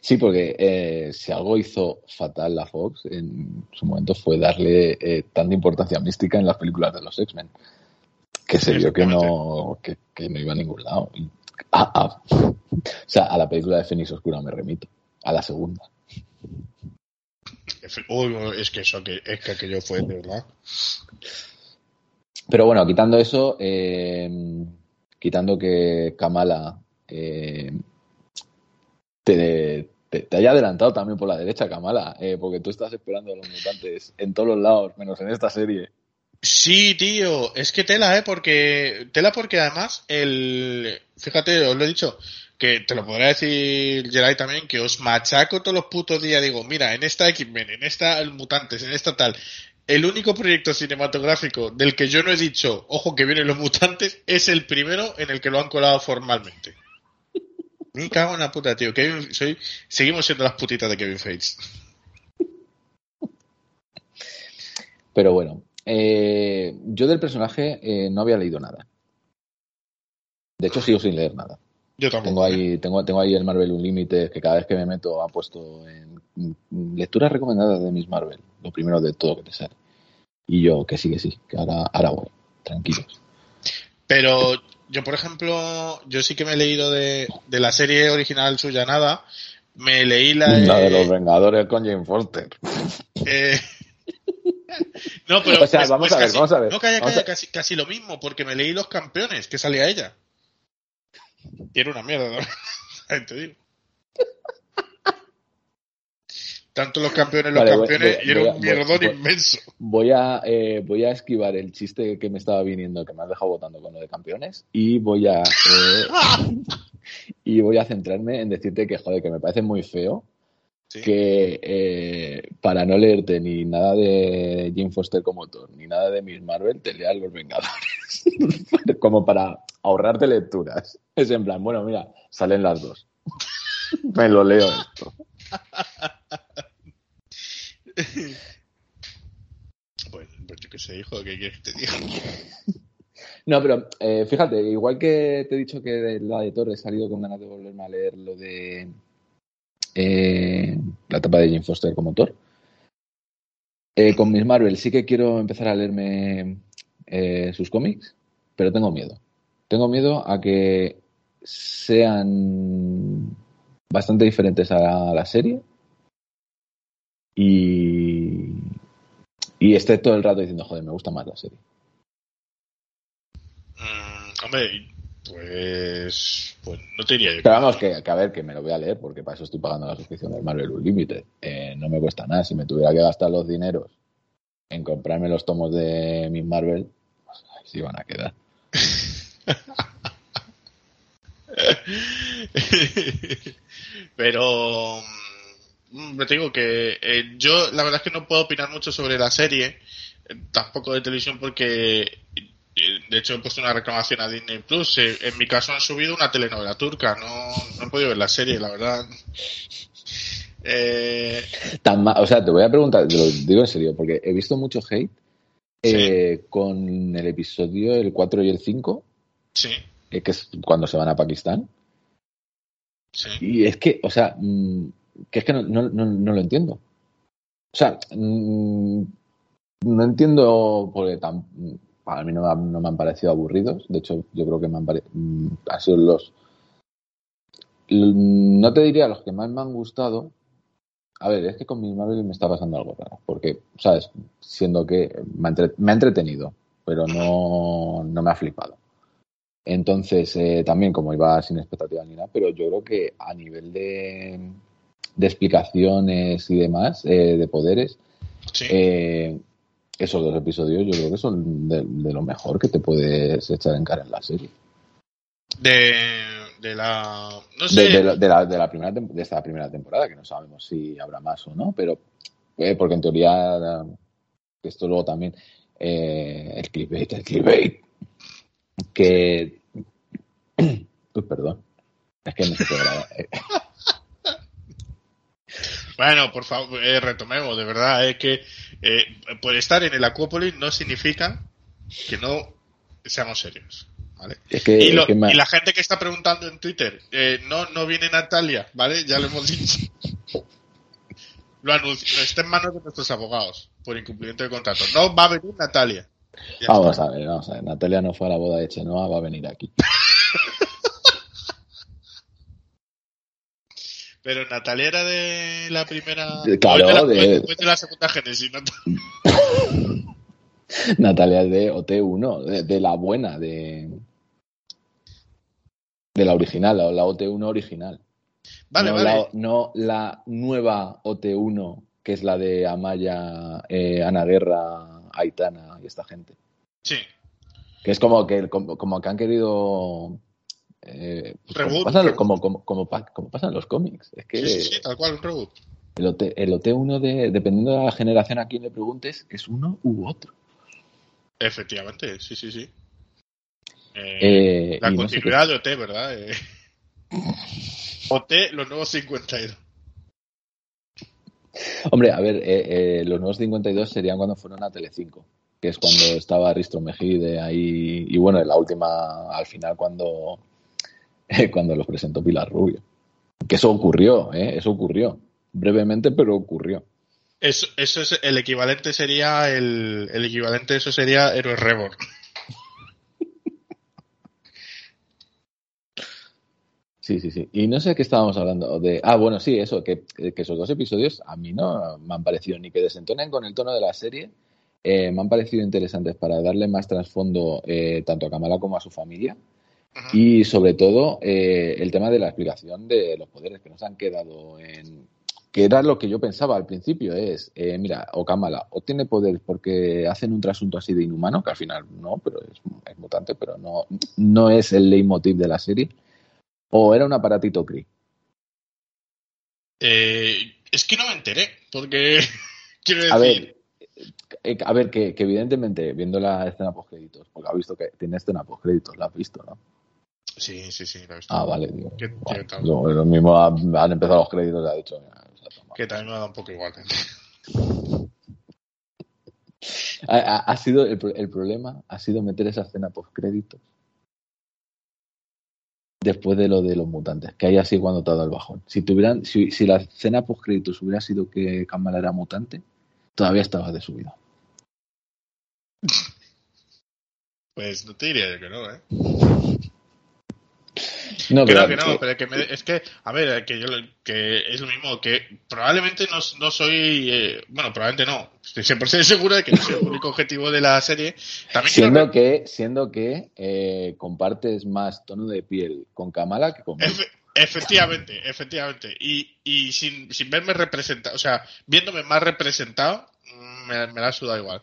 Sí, porque eh, si algo hizo fatal la Fox en su momento fue darle eh, tanta importancia mística en las películas de los X-Men. Que se vio que no, que, que no iba a ningún lado. Ah, ah. o sea, a la película de Fénix Oscura me remito. A la segunda. Uy, es que eso, que, es que aquello fue de verdad. Pero bueno, quitando eso, eh, quitando que Kamala eh, te, te, haya adelantado también por la derecha, Kamala, eh, porque tú estás esperando a los mutantes en todos los lados, menos en esta serie. Sí, tío, es que tela, ¿eh? Porque, tela porque además, el, fíjate, os lo he dicho, que te lo podrá decir Geray también, que os machaco todos los putos días, digo, mira, en esta X-Men, en esta Mutantes, en esta tal, el único proyecto cinematográfico del que yo no he dicho, ojo que vienen los mutantes, es el primero en el que lo han colado formalmente. Me cago en la puta, tío. Kevin, soy, seguimos siendo las putitas de Kevin Feige. Pero bueno, eh, yo del personaje eh, no había leído nada. De hecho, sigo sin leer nada. Yo tampoco. Tengo ahí, tengo, tengo ahí el Marvel Unlimited que cada vez que me meto ha puesto en mm, lecturas recomendadas de Miss Marvel, lo primero de todo que te sale. Y yo, que sí, que sí, que ahora, ahora voy, tranquilos. Pero yo, por ejemplo, yo sí que me he leído de, de la serie original suya nada. Me leí la, La de los Vengadores con Jane Foster. eh, no, pero O sea, vamos a ver, casi, vamos a ver. No, calla, calla, casi, casi lo mismo, porque me leí Los Campeones, que salía ella. Y era una mierda, ¿no? *laughs* Te digo. Tanto los campeones, los Vale, campeones, voy- y era voy un mierdón inmenso. Voy a, eh, voy a esquivar el chiste que me estaba viniendo, que me has dejado votando con lo de campeones, y voy a eh, *laughs* y voy a centrarme en decirte que joder, que me parece muy feo Sí. que eh, para no leerte ni nada de Jim Foster como Thor, ni nada de Miss Marvel, te leas Los Vengadores. *laughs* como para ahorrarte lecturas. Es en plan, bueno, mira, salen las dos. *laughs* me lo leo esto. *laughs* Pues, pues yo qué sé, hijo, ¿qué quieres que te diga? *laughs* No, pero eh, fíjate, igual que te he dicho que de la de Thor he salido con ganas de volverme a leer lo de eh, la etapa de Jim Foster como Thor. Eh, con Miss Marvel sí que quiero empezar a leerme sus cómics, pero tengo miedo. Tengo miedo a que sean bastante diferentes a la serie y, y esté todo el rato diciendo, joder, me gusta más la serie. Mm, hombre, pues, pues no te diría yo. Pero vamos, que, que a ver, que me lo voy a leer, porque para eso estoy pagando la suscripción del Marvel Unlimited. Eh, no me cuesta nada. Si me tuviera que gastar los dineros en comprarme los tomos de Miss Marvel, pues ahí sí van a quedar. *laughs* Pero me te digo que eh, yo la verdad es que no puedo opinar mucho sobre la serie, eh, tampoco de televisión porque eh, de hecho he puesto una reclamación a Disney Plus. En mi caso han subido una telenovela turca, no, no he podido ver la serie, la verdad. Eh, Tan o sea, te voy a preguntar, te lo digo en serio, porque he visto mucho hate eh, con el episodio el 4 y el 5, sí, que es cuando se van a Pakistán. sí. Y es que, o sea, mm, que es que no, no, no, lo entiendo. O sea, mm, no entiendo porque tan, para mí no, no me han parecido aburridos. De hecho, yo creo que me han, pare- mm, han sido los... No te diría los que más me han gustado. A ver, es que con Miss Marvel me está pasando algo raro. Porque, ¿sabes? Siendo que me ha, entre- me ha entretenido, pero no, no me ha flipado. Entonces, eh, también como iba sin expectativa ni nada, pero yo creo que a nivel de, de explicaciones y demás, eh, de poderes, sí. eh, esos dos episodios yo creo que son de, de lo mejor que te puedes echar en cara en la serie. De, de la. No sé. De, de la, de la- la primera, de esta primera temporada, que no sabemos si habrá más o no, pero eh, porque en teoría esto luego también eh, el clickbait, el clickbait, que *coughs* Uy, perdón, es que no se puede grabar. *laughs* Bueno, por favor, eh, retomemos, de verdad, es que eh, por estar en el Acuópolis no significa que no seamos serios. ¿vale? Es que, Y, lo- es que me- y la gente que está preguntando en Twitter, eh, no, no viene Natalia, ¿vale? Ya lo hemos dicho. *laughs* Lo anuncio, está en manos de nuestros abogados por incumplimiento de contrato. No va a venir Natalia. Ya Vamos está. a ver, vamos a ver. Natalia no fue a la boda de Chenoa, va a venir aquí. Pero Natalia era de la primera. De- claro, de, la, de- de la segunda génesis. Nat- *laughs* Natalia es de OT1, de, de la buena, de, de la original, la, la OT1 original. Vale, no, vale. La, no la nueva OT1, que es la de Amaya, eh, Ana Guerra, Aitana y esta gente. Sí. Que es como que, como, como que han querido. Eh, pues como, Reboot, pasan, reboot. como, como, como, como pasan los cómics. Es que Sí, sí, sí, tal cual, reboot. el, OT, el OT1, de, dependiendo de la generación a quien le preguntes, es uno u otro. Efectivamente, sí, sí, sí. Eh, Eh, la y no sé continuidad de OT, ¿verdad? *laughs* OT, los nuevos 52. Hombre, a ver, los nuevos 52 serían cuando fueron a Telecinco, que es cuando estaba Risto Mejide ahí, y bueno, en la última, al final, cuando, *laughs* cuando los presentó Pilar Rubio. Que eso ocurrió, ¿eh? Eso ocurrió. Brevemente, pero ocurrió. Eso, eso es el equivalente sería el, el equivalente eso sería Héroes Reborn. *laughs* Sí, sí, sí. Y no sé qué estábamos hablando de. Ah, bueno, sí, eso, que, que esos dos episodios a mí no me han parecido ni que desentonen con el tono de la serie. eh, me han parecido interesantes para darle más trasfondo eh, tanto a Kamala como a su familia. Y sobre todo eh, el tema de la explicación de los poderes que nos han quedado en. Que era lo que yo pensaba al principio, es, eh, mira, o Kamala, o tiene poder porque hacen un trasunto así de inhumano, que al final no, pero es, es mutante, pero no, no es el leitmotiv de la serie, o era un aparatito Kree. Eh, es que no me enteré, porque *laughs* quiero decir, A ver, eh, a ver, que, que evidentemente, viendo la escena post-créditos, porque ha visto que tiene escena post-créditos, la has visto, ¿no? Sí, sí, sí, lo he visto. Ah, vale, digo. ¿Qué- bueno, qué tal? lo, mismo ha- han empezado los créditos y ha dicho, que también me ha dado un poco igual. ¿eh? Ha, ha- ha sido el, el problema ha sido meter esa escena post créditos después de lo de los mutantes que ahí así cuando te ha dado el bajón si tuvieran si, si la escena post créditos hubiera sido que Kamala era mutante todavía estaba de subida *laughs* Pues no te diría yo que no, ¿eh? No, no, que no, pero que me- es que, a ver, que yo que es lo mismo, que probablemente no, no soy, eh, bueno, probablemente no, estoy 100% seguro de que no soy el único objetivo de la serie. También Siendo que, siendo que eh, compartes más tono de piel con Kamala que conmigo. Efe- efectivamente, efectivamente. Y, y sin, sin verme representado, o sea, viéndome más representado, me, me la ha sudado igual.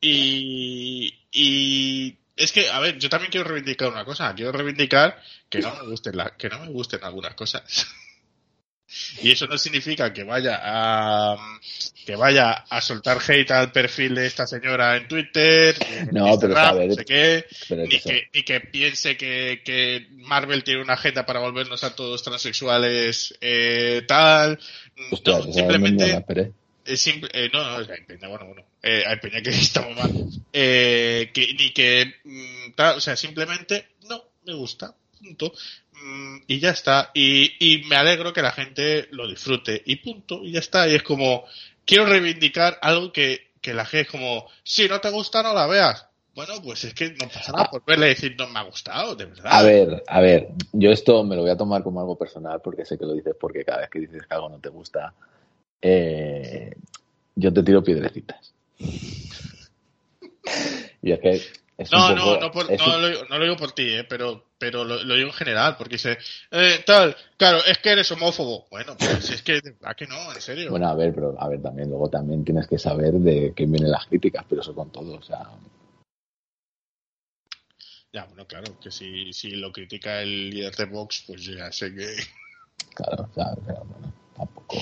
Y, y es que, a ver, yo también quiero reivindicar una cosa. Quiero reivindicar que no me gusten, la, que no me gusten algunas cosas. *laughs* Y eso no significa que vaya a que vaya a soltar hate al perfil de esta señora en Twitter, en No, pero, Instagram, ver, no sé qué, Pero ni que, ni que piense que, que Marvel tiene una agenda para volvernos a todos transexuales eh, tal. Ostras, no, simplemente no simple, eh, no, no, peña, bueno, bueno, eh, hay peña que *laughs* estamos mal. Eh, que, ni que, mm, o sea, simplemente no me gusta, punto. Mm, y ya está. Y, y me alegro que la gente lo disfrute, y punto, y ya está. Y es como, quiero reivindicar algo que, que la gente es como, si no te gusta, no la veas. Bueno, pues es que no pasa nada por verle y decir no me ha gustado, de verdad. A ver, a ver, yo esto me lo voy a tomar como algo personal porque sé que lo dices porque cada vez que dices que algo no te gusta, eh, yo te tiro piedrecitas. *laughs* Y es que es No, poco, no, no, por- es no, un- lo, digo- no lo digo por ti, eh, pero, pero lo, lo digo en general, porque dice, eh, tal, claro, es que eres homófobo. Bueno, pues es que, verdad que no, en serio. Bueno, a ver, pero a ver, también luego también tienes que saber de qué vienen las críticas, pero eso con todo, o sea, Ya, bueno, claro, que si, si lo critica el líder de Vox, pues ya sé que... claro, o sea, pero bueno, tampoco.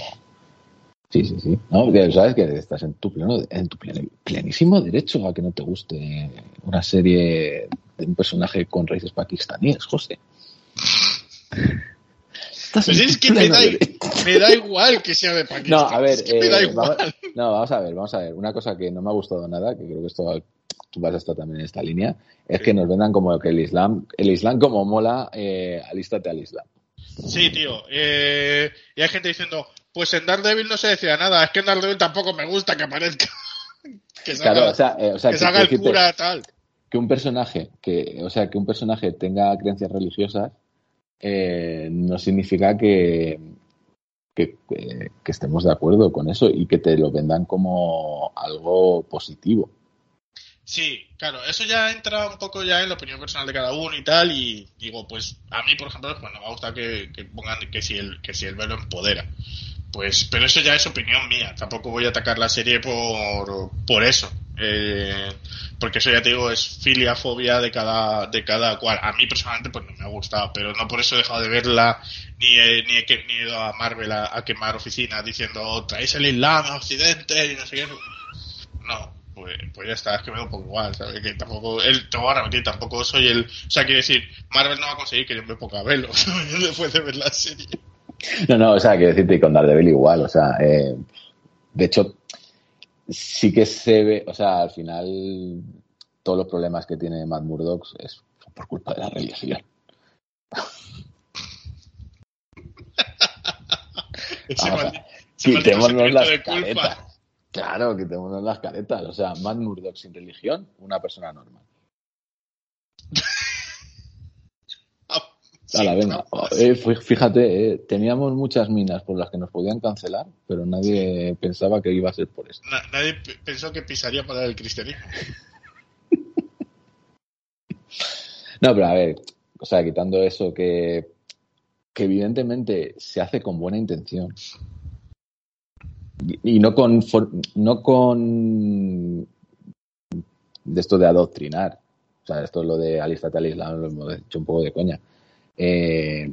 Sí, sí, sí. No, porque sabes que estás en tu pleno, en tu pleno- plenísimo derecho a que no te guste una serie de un personaje con raíces pakistaníes, José. Pues es que me da, me da igual que sea de Pakistán. No, a ver, es que me da eh, igual. vamos, no, vamos a ver, vamos a ver. Una cosa que no me ha gustado nada, que creo que esto tú vas a estar también en esta línea, es Sí. que nos vendan como que el Islam, el Islam como mola, eh, alístate al Islam. Sí, tío. Eh, y hay gente diciendo, pues en Daredevil no se decía nada, es que en Daredevil tampoco me gusta que aparezca. *laughs* que salga, Claro, o sea, eh, o sea, que que- salga el que cura tal. que un personaje, que, o sea, que un personaje tenga creencias religiosas, eh, no significa que, que, que- que estemos de acuerdo con eso y que te lo vendan como algo positivo. Sí, claro, eso ya entra un poco ya en la opinión personal de cada uno y tal, y digo, pues a mí, por ejemplo, bueno, me gusta que, que pongan que si el que si el velo empodera. Pues, pero eso ya es opinión mía, tampoco voy a atacar la serie por, por eso. Eh, porque eso ya te digo, es filia, fobia de cada, de cada cual. A mí personalmente pues no me ha gustado, pero no por eso he dejado de verla, ni he, ni he, que- ni he ido a Marvel a, quemar oficinas diciendo, traéis el Islam a Occidente y no sé qué. No, pues, pues ya está, es que me da un poco igual, ¿sabes? Que tampoco, voy a repetir, tampoco soy el, o sea, quiere decir, Marvel no va a conseguir que yo me ponga a *laughs* después de ver la serie. No, no, o sea, quiero decirte, con Daredevil igual, o sea, eh, de hecho, sí que se ve, o sea, al final, todos los problemas que tiene Matt Murdock es por culpa de la religión. *laughs* Vamos Quitémonos las caretas. Claro, quitémonos las caretas. O sea, Matt Murdock sin religión, una persona normal. Sí, Hala, venga. Eh, fí- fíjate, eh, teníamos muchas minas por las que nos podían cancelar, pero nadie pensaba que iba a ser por esto. na- nadie pensó que pisaría para el cristianismo. *laughs* No, pero a ver, o sea, quitando eso que, que evidentemente se hace con buena intención. Y, y no con for- no con de esto de adoctrinar. O sea, esto es lo de alístate al Islam, lo hemos hecho un poco de coña. Eh,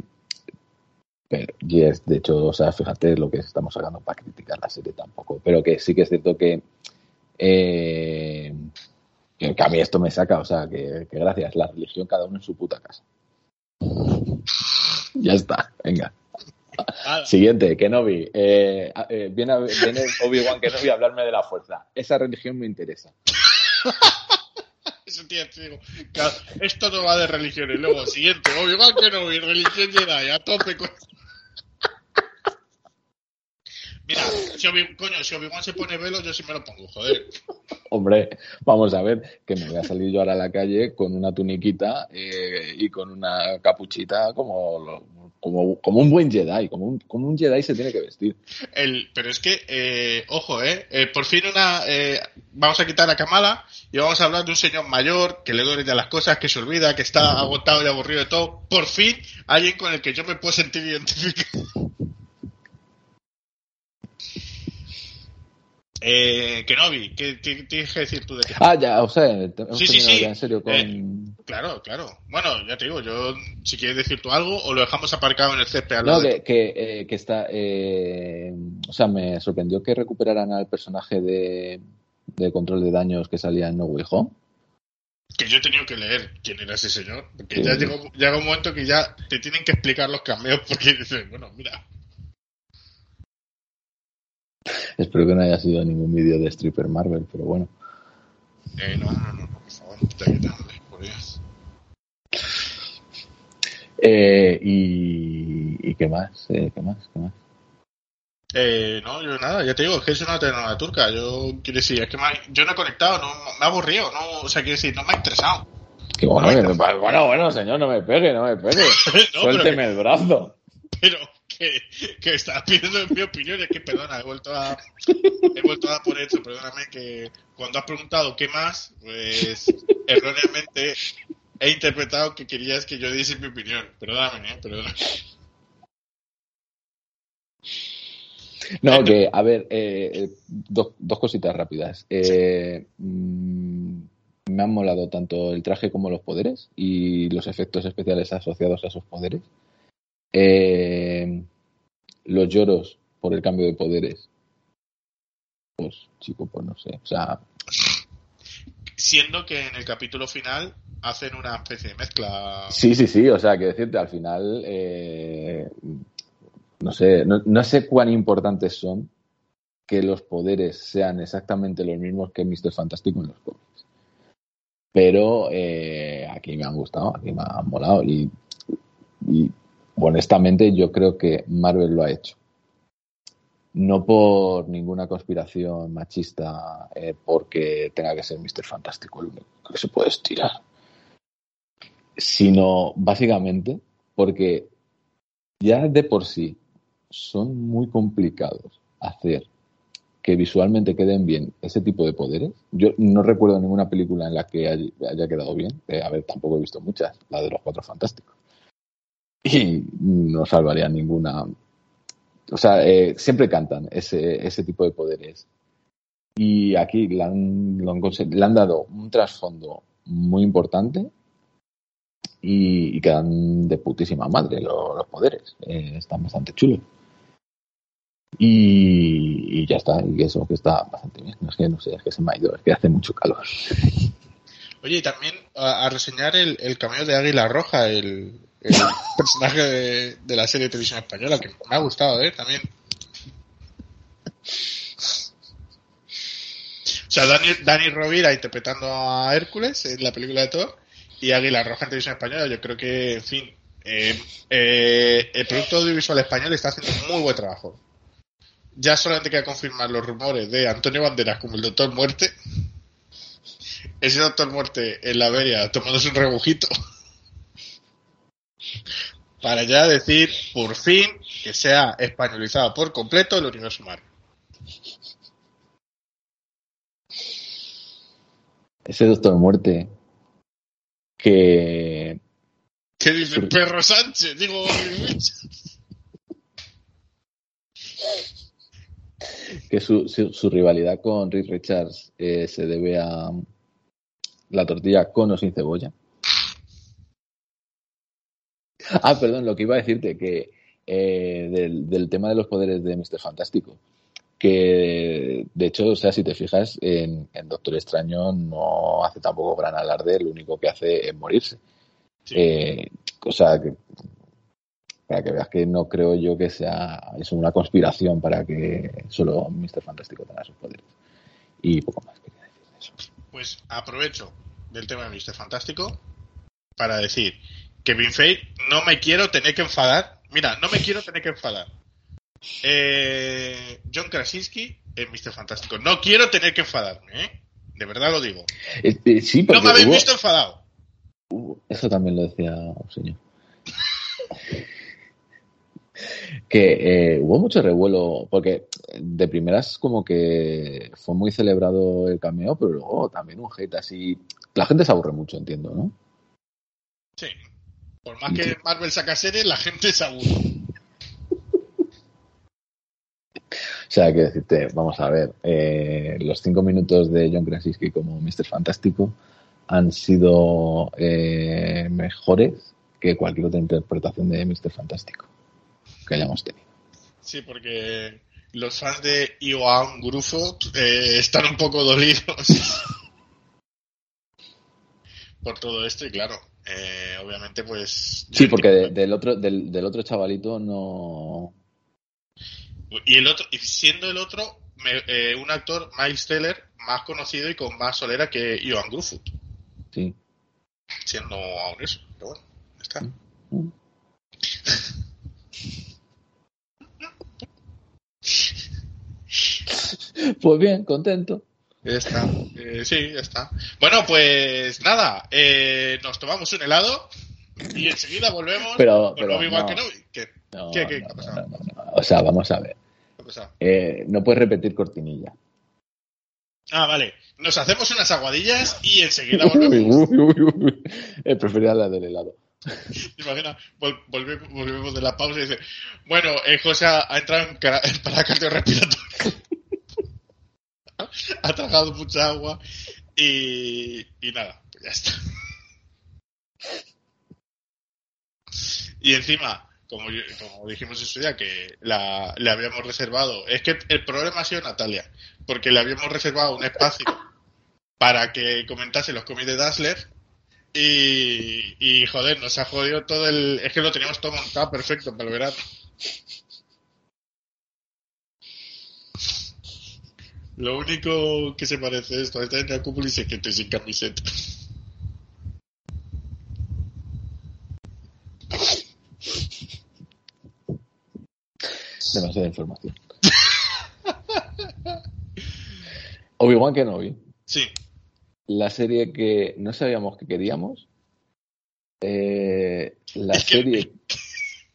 pero, y es, de hecho, o sea, fíjate lo que estamos sacando para criticar la serie tampoco. Pero que sí que es cierto que eh, que, a mí esto me saca, o sea, que, que gracias, la religión cada uno en su puta casa. *laughs* ya está, venga. Ah, Siguiente, Kenobi. Eh, eh, viene viene Obi-Wan Kenobi a hablarme de la fuerza. Esa religión me interesa. *laughs* esto no va de religión. Y luego, siguiente, Obi-Wan que no, y religión Jedi, a tope con... Mira, coño, si Obi-Wan se pone velo, yo sí me lo pongo, joder. Hombre, vamos a ver, que me voy a salir yo ahora a la calle con una tuniquita eh, y con una capuchita como, lo- como, como un buen Jedi, como un, como un Jedi se tiene que vestir. El, pero es que, eh, ojo, eh, eh, por fin una, eh, vamos a quitar a Kamala y vamos a hablar de un señor mayor que le duele ya las cosas, que se olvida, que está agotado y aburrido de todo. Por fin, alguien con el que yo me puedo sentir identificado. Eh, Kenobi, ¿qué qué tienes que decir tú de Kenobi? Ah, ya, o sea, Sí, sí, sí. en serio con... Eh, Claro, claro. Bueno, ya te digo, yo, si quieres decir tú algo, o lo dejamos aparcado en el césped al No, lado de- que, que, eh, que está. eh, o sea, me sorprendió que recuperaran al personaje de, de control de daños que salía en No Way Home. que yo he tenido que leer quién era ese señor, porque Sí. ya llegó, llega un momento que ya te tienen que explicar los cameos, porque dices, bueno, mira, *laughs* Espero que no haya sido ningún vídeo de Stripper Marvel, pero bueno. eh, no, no, no, por favor, quítale, por Dios. Eh, y, ¿Y qué más? Eh, ¿Qué más? ¿Qué más? Eh, no, yo nada, ya te digo, es que es una telenovela turca, yo quiero decir, es que me yo no he conectado, no, me ha aburrido, no, o sea, quiero decir, no me ha interesado. Bueno, No, bueno, bueno, señor, no me pegue, no me pegue. *laughs* No, Suélteme pero el brazo. *laughs* pero que, que estaba pidiendo mi opinión, es que perdona, he vuelto a he vuelto a por hecho, perdóname que cuando has preguntado qué más, pues erróneamente he interpretado que querías que yo diese mi opinión. Perdóname, eh, perdóname. No, que, a ver, eh, eh, dos, dos cositas rápidas. Eh, mm, me han molado tanto el traje como los poderes y los efectos especiales asociados a esos poderes. Eh, los lloros por el cambio de poderes. Pues, chico, pues no sé. O sea, Siendo que en el capítulo final hacen una especie de mezcla. sí, sí, sí. O sea, que decirte, al final, eh, no sé, no, no sé cuán importantes son que los poderes sean exactamente los mismos que Mr. Fantástico en los cómics. Pero eh, aquí me han gustado, aquí me han molado y, y honestamente yo creo que Marvel lo ha hecho. No por ninguna conspiración machista, eh, porque tenga que ser Mr. Fantástico el único que se puede estirar, sino básicamente porque ya de por sí son muy complicados hacer que visualmente queden bien ese tipo de poderes. Yo no recuerdo ninguna película en la que haya, quedado bien. Eh, a ver, tampoco he visto muchas, la de los cuatro fantásticos. *laughs* Y no salvaría ninguna. O sea, eh, siempre cantan ese, ese tipo de poderes. Y aquí le han, dado un trasfondo muy importante y, quedan de putísima madre lo- los, poderes. Eh, están bastante chulos. Y, y ya está, y eso que está bastante bien. No es que no sé, es que se me ha ido, es que hace mucho calor. *laughs* Oye, y también a, reseñar el, el de Águila Roja, el, el personaje de, la serie de televisión española, que me ha gustado, ¿eh? También. O sea, Dani, Dani Rovira interpretando a Hércules en la película de Thor y Águila Roja en televisión española. Yo creo que, en fin, eh, eh, el producto audiovisual español está haciendo un muy buen trabajo. Ya solamente queda confirmar los rumores de Antonio Banderas como el Doctor Muerte. Ese Doctor Muerte en la Beria tomándose un rebujito. Para ya decir, por fin, que sea españolizado por completo el universo Marvel. Ese Doctor Muerte que ¿Qué dice Sí. Perro Sánchez? Digo, *laughs* que su, su, su rivalidad con Rick Richards eh, se debe a la tortilla con o sin cebolla. *laughs* Ah, perdón, lo que iba a decirte, que eh, del, del tema de los poderes de Mr. Fantástico, que de hecho, o sea, si te fijas, en, en Doctor Extraño no hace tampoco gran alarde, lo único que hace es morirse. Sí. Eh, o sea, que, para que veas que no creo yo que sea es una conspiración para que solo Mr. Fantástico tenga sus poderes. Y poco más quería decir de eso. pues aprovecho del tema de Mr. Fantástico para decir Kevin Feige no me quiero tener que enfadar. Mira, no me quiero tener que enfadar. Eh, John Krasinski en Mr. Fantástico. No quiero tener que enfadarme, ¿eh? De verdad lo digo. Eh, eh, sí, No me habéis hubo- visto enfadado. hubo- eso también lo decía un señor. *laughs* que eh, hubo mucho revuelo, porque de primeras como que fue muy celebrado el cameo, pero luego también un hate así. La gente se aburre mucho, entiendo, ¿no? Sí. Por más que Marvel saca series, la gente se aburre. O sea, que decirte, vamos a ver, eh, los cinco minutos de John Krasinski como Mr. Fantástico han sido eh, mejores que cualquier otra interpretación de Mr. Fantástico que hayamos tenido. Sí, porque los fans de Ioan Grufo eh, están un poco dolidos *laughs* por todo esto y claro, eh, obviamente pues... Sí, porque de- del otro del, del otro chavalito no... Y el otro, y siendo el otro me- eh, un actor, Miles Teller, más conocido y con más solera que Ioan Gruffudd, Sí. siendo aún eso, pero bueno, está. Mm. *laughs* Pues bien, contento. Está. Eh, sí, está. Bueno, pues nada, eh, nos tomamos un helado y enseguida volvemos Pero- con pero no. No, no, ¿Qué no. O sea, vamos a ver. Eh, no puedes repetir cortinilla. Ah, vale. Nos hacemos unas aguadillas y enseguida volvemos. *laughs* Uy, uy, uy. Eh, prefería la del helado. *laughs* Imagina, vol- volvemos, volvemos de la pausa y dice, bueno, eh, José ha entrado en, paro cardiorrespiratorio. *laughs* ha tragado mucha agua y, nada, pues ya está. Y encima, como, yo- como dijimos en su día, que la, le habíamos reservado, es que el problema ha sido Natalia, porque le habíamos reservado un espacio para que comentase los cómics de Dazzler y, joder, nos ha jodido todo el... Es que lo teníamos todo montado perfecto para el. Lo único que se parece a esto, está en y se que estoy sin camiseta. Demasiada información. Obi-Wan Kenobi. Sí, La serie que no sabíamos que queríamos. Eh, la Es que- serie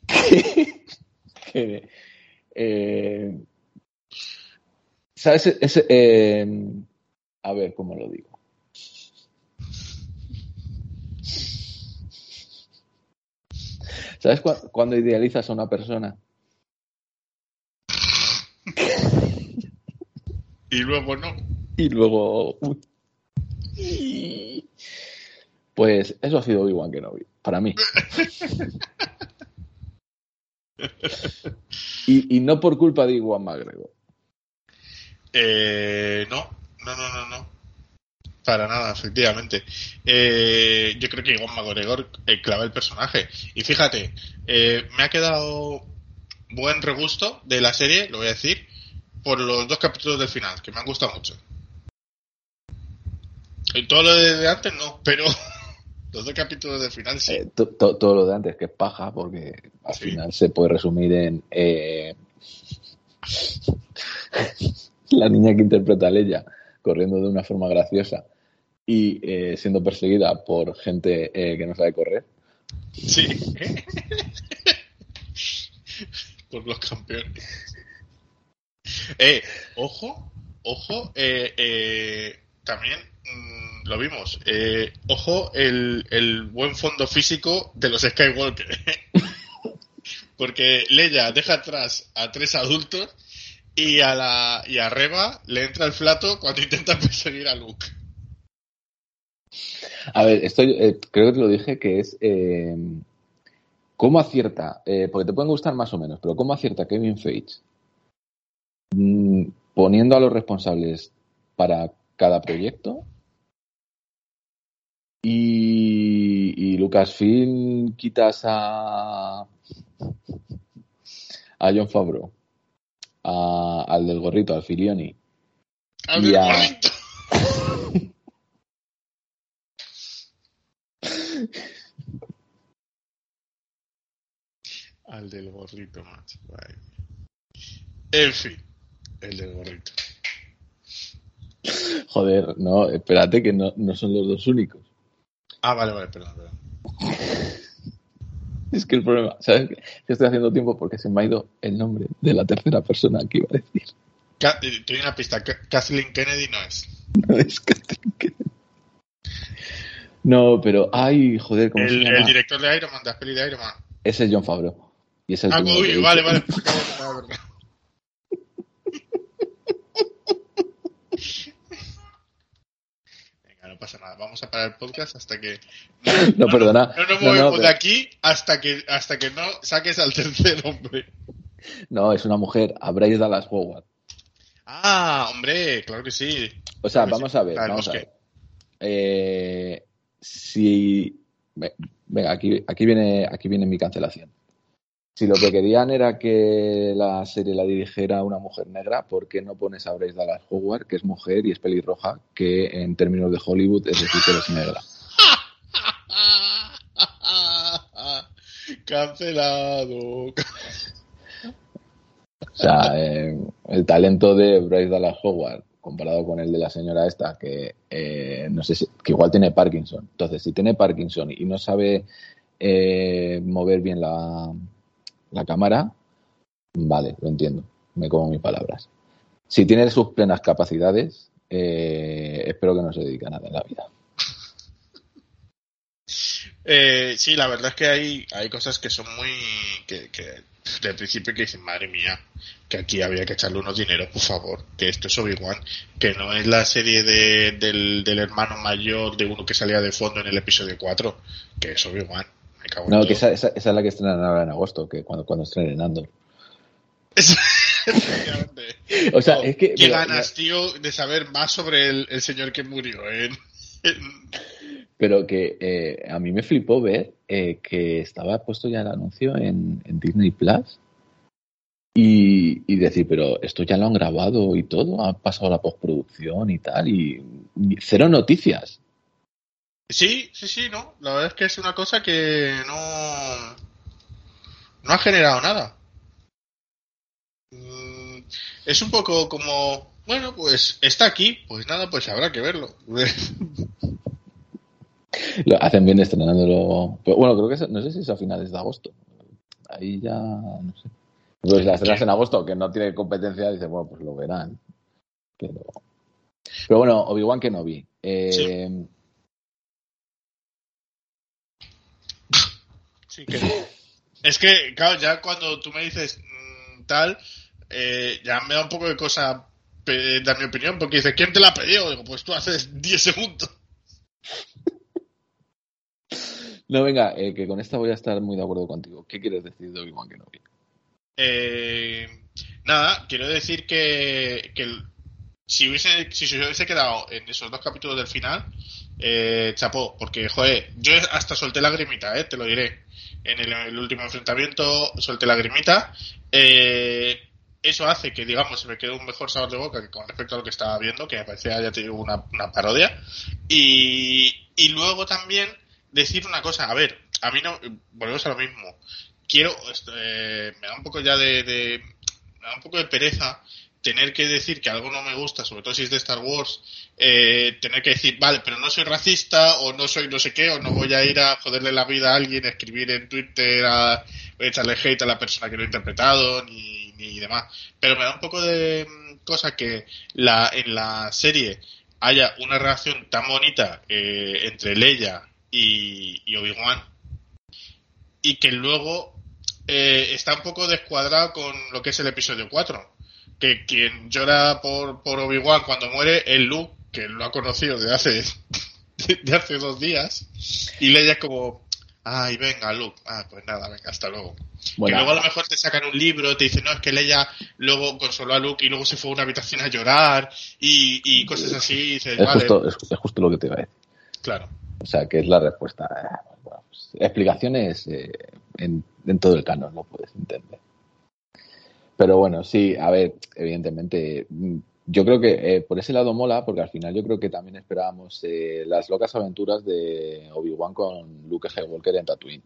*laughs* que, eh, ¿Sabes? Ese, eh, a ver, ¿cómo lo digo? ¿Sabes cua- cuando idealizas a una persona? y luego no. Y luego. uy. Pues eso ha sido Obi-Wan Kenobi, para mí. *laughs* Y, y no por culpa de Iwan McGregor. Eh, no, no, no, no, no. Para nada, efectivamente. Eh, yo creo que Iwan McGregor eh, clava el personaje. Y fíjate, eh, me ha quedado buen regusto de la serie, lo voy a decir, por los dos capítulos del final, que me han gustado mucho. Y todo lo de antes no, pero *laughs* los dos capítulos del final sí. Eh, to- to- todo lo de antes, que es paja, porque al Sí. final se puede resumir en. *laughs* *laughs* la niña que interpreta a Leia corriendo de una forma graciosa y eh, siendo perseguida por gente eh, que no sabe correr. Sí. *laughs* Por los campeones. Eh, ojo, ojo, eh, eh, también mm, lo vimos. Eh, ojo el, el buen fondo físico de los Skywalker. *laughs* Porque Leia deja atrás a tres adultos y a la y a Reba le entra el flato cuando intenta *laughs* perseguir a Luke. A ver, esto eh, creo que te lo dije que es eh, cómo acierta, eh, porque te pueden gustar más o menos, pero cómo acierta Kevin Feige mm, poniendo a los responsables para cada proyecto y, y Lucasfilm quitas a a John Favreau, a- al del gorrito, al Filioni, Al del gorrito. *laughs* Al del gorrito, macho. Ay. En fin, el del gorrito. *laughs* Joder, no, espérate que no, no son los dos únicos. Ah, vale, vale, perdón, perdón. *laughs* Es que el problema, ¿sabes? Que estoy haciendo tiempo porque se me ha ido el nombre de la tercera persona que iba a decir. Eh, te doy una pista. Kathleen Kennedy no es. No es Kathleen Kennedy. No, pero, ay, joder, ¿cómo se El, llama? el director de Iron Man, de las pelis de Iron Man. Ese es John Favreau. Y es el Ah, primero que uy, vale, vale. *laughs* pues, claro, verdad, verdad. Venga, no pasa nada. Vamos a parar el podcast hasta que. *laughs* No, perdona. No nos No, no, movemos pero- de aquí hasta que, hasta que no saques al tercer hombre. No, es una mujer, Bryce Dallas Howard. Ah, hombre, claro que sí. O sea, Claro que vamos sí. a ver, vamos a ver. Eh, si ve- venga, aquí, aquí viene, aquí viene mi cancelación. Si lo que querían era que la serie la dirigiera una mujer negra, ¿por qué no pones a Bryce Dallas Howard, que es mujer y es pelirroja, que en términos de Hollywood es decir que es negra? Cancelado. O sea, eh, el talento de Bryce Dallas Howard comparado con el de la señora esta, que eh, no sé si, que igual tiene Parkinson. Entonces, si tiene Parkinson y no sabe eh, mover bien la, la cámara, vale, lo entiendo. Me como mis palabras. Si tiene sus plenas capacidades, eh, espero que no se dedique a nada en la vida. Eh, sí, la verdad es que hay, hay cosas que son muy. que, del principio que dicen, madre mía, que aquí había que echarle unos dineros, por favor, que esto es Obi-Wan, que no es la serie de, del, del hermano mayor de uno que salía de fondo en el episodio 4, que es Obi-Wan. No, que esa, esa- esa es la que estrenan ahora en agosto, que cuando, cuando estrenen Andor. *laughs* O sea, No, es que. ¿Qué mira, ganas, tío, de saber más sobre el, el señor que murió en, en- Pero que eh, a mí me flipó ver eh, que estaba puesto ya el anuncio en, en Disney Plus y, y decir, pero esto ya lo han grabado y todo, ha pasado la postproducción y tal, y, y cero noticias. Sí, sí, sí, no. La verdad es que es una cosa que no. No ha generado nada. Mm, Es un poco como. Bueno, pues está aquí, pues nada, pues habrá que verlo. *laughs* Lo hacen bien estrenándolo. Pero bueno, creo que es- no sé si es a finales de agosto. Ahí ya, no sé. Pues si la estrenas en agosto, que no tiene competencia, dice, bueno, pues lo verán. Pero, pero bueno, Obi-Wan que no vi. Eh, Sí, que. Es que, claro, ya cuando tú me dices mm, tal, eh, ya me da un poco de cosa pe- dar mi opinión, porque dices, ¿quién te la ha pedido? Digo, pues tú haces *laughs* 10 segundos. No, venga, eh, que con esta voy a estar muy de acuerdo contigo. ¿Qué quieres decir de Obi-Wan Kenobi? Eh, nada, quiero decir que, que si hubiese si se hubiese quedado en esos dos capítulos del final, eh, chapó, porque, joder, yo hasta solté lagrimita, eh, te lo diré. En el, último enfrentamiento solté lagrimita. Eh, eso hace que, digamos, se me quede un mejor sabor de boca que con respecto a lo que estaba viendo, que me parecía, ya te una, una parodia. Y, y luego también decir una cosa, a ver, a mí no, volvemos a lo mismo. Quiero, esto, eh, me da un poco ya de- me da un poco de pereza tener que decir que algo no me gusta, sobre todo si es de Star Wars, eh, tener que decir, vale, pero no soy racista, o no soy no sé qué, o no voy a ir a joderle la vida a alguien, escribir en Twitter, a, echarle hate a la persona que lo ha interpretado, ni, ni demás. Pero me da un poco de mm, cosa que la, en la serie haya una relación tan bonita eh, entre Leia y, y Obi-Wan, y que luego eh, está un poco descuadrado con lo que es el episodio 4. Que quien llora por, por Obi-Wan cuando muere es Luke, que lo ha conocido de hace, *laughs* de hace dos días. Y Leia es como, ay, venga, Luke. Ah, pues nada, venga, hasta luego. Bueno, que luego a lo mejor te sacan un libro, te dicen, no, es que Leia luego consoló a Luke y luego se fue a una habitación a llorar y, y cosas así. Y dices, es, vale, justo, es, es justo lo que te iba a decir. claro. O sea, que es la respuesta. Bueno, pues, explicaciones eh, en, en todo el canon, lo puedes entender. Pero bueno, sí, a ver, evidentemente, mm, yo creo que eh, por ese lado mola, porque al final yo creo que también esperábamos eh, las locas aventuras de Obi-Wan con Luke Skywalker en Tatooine.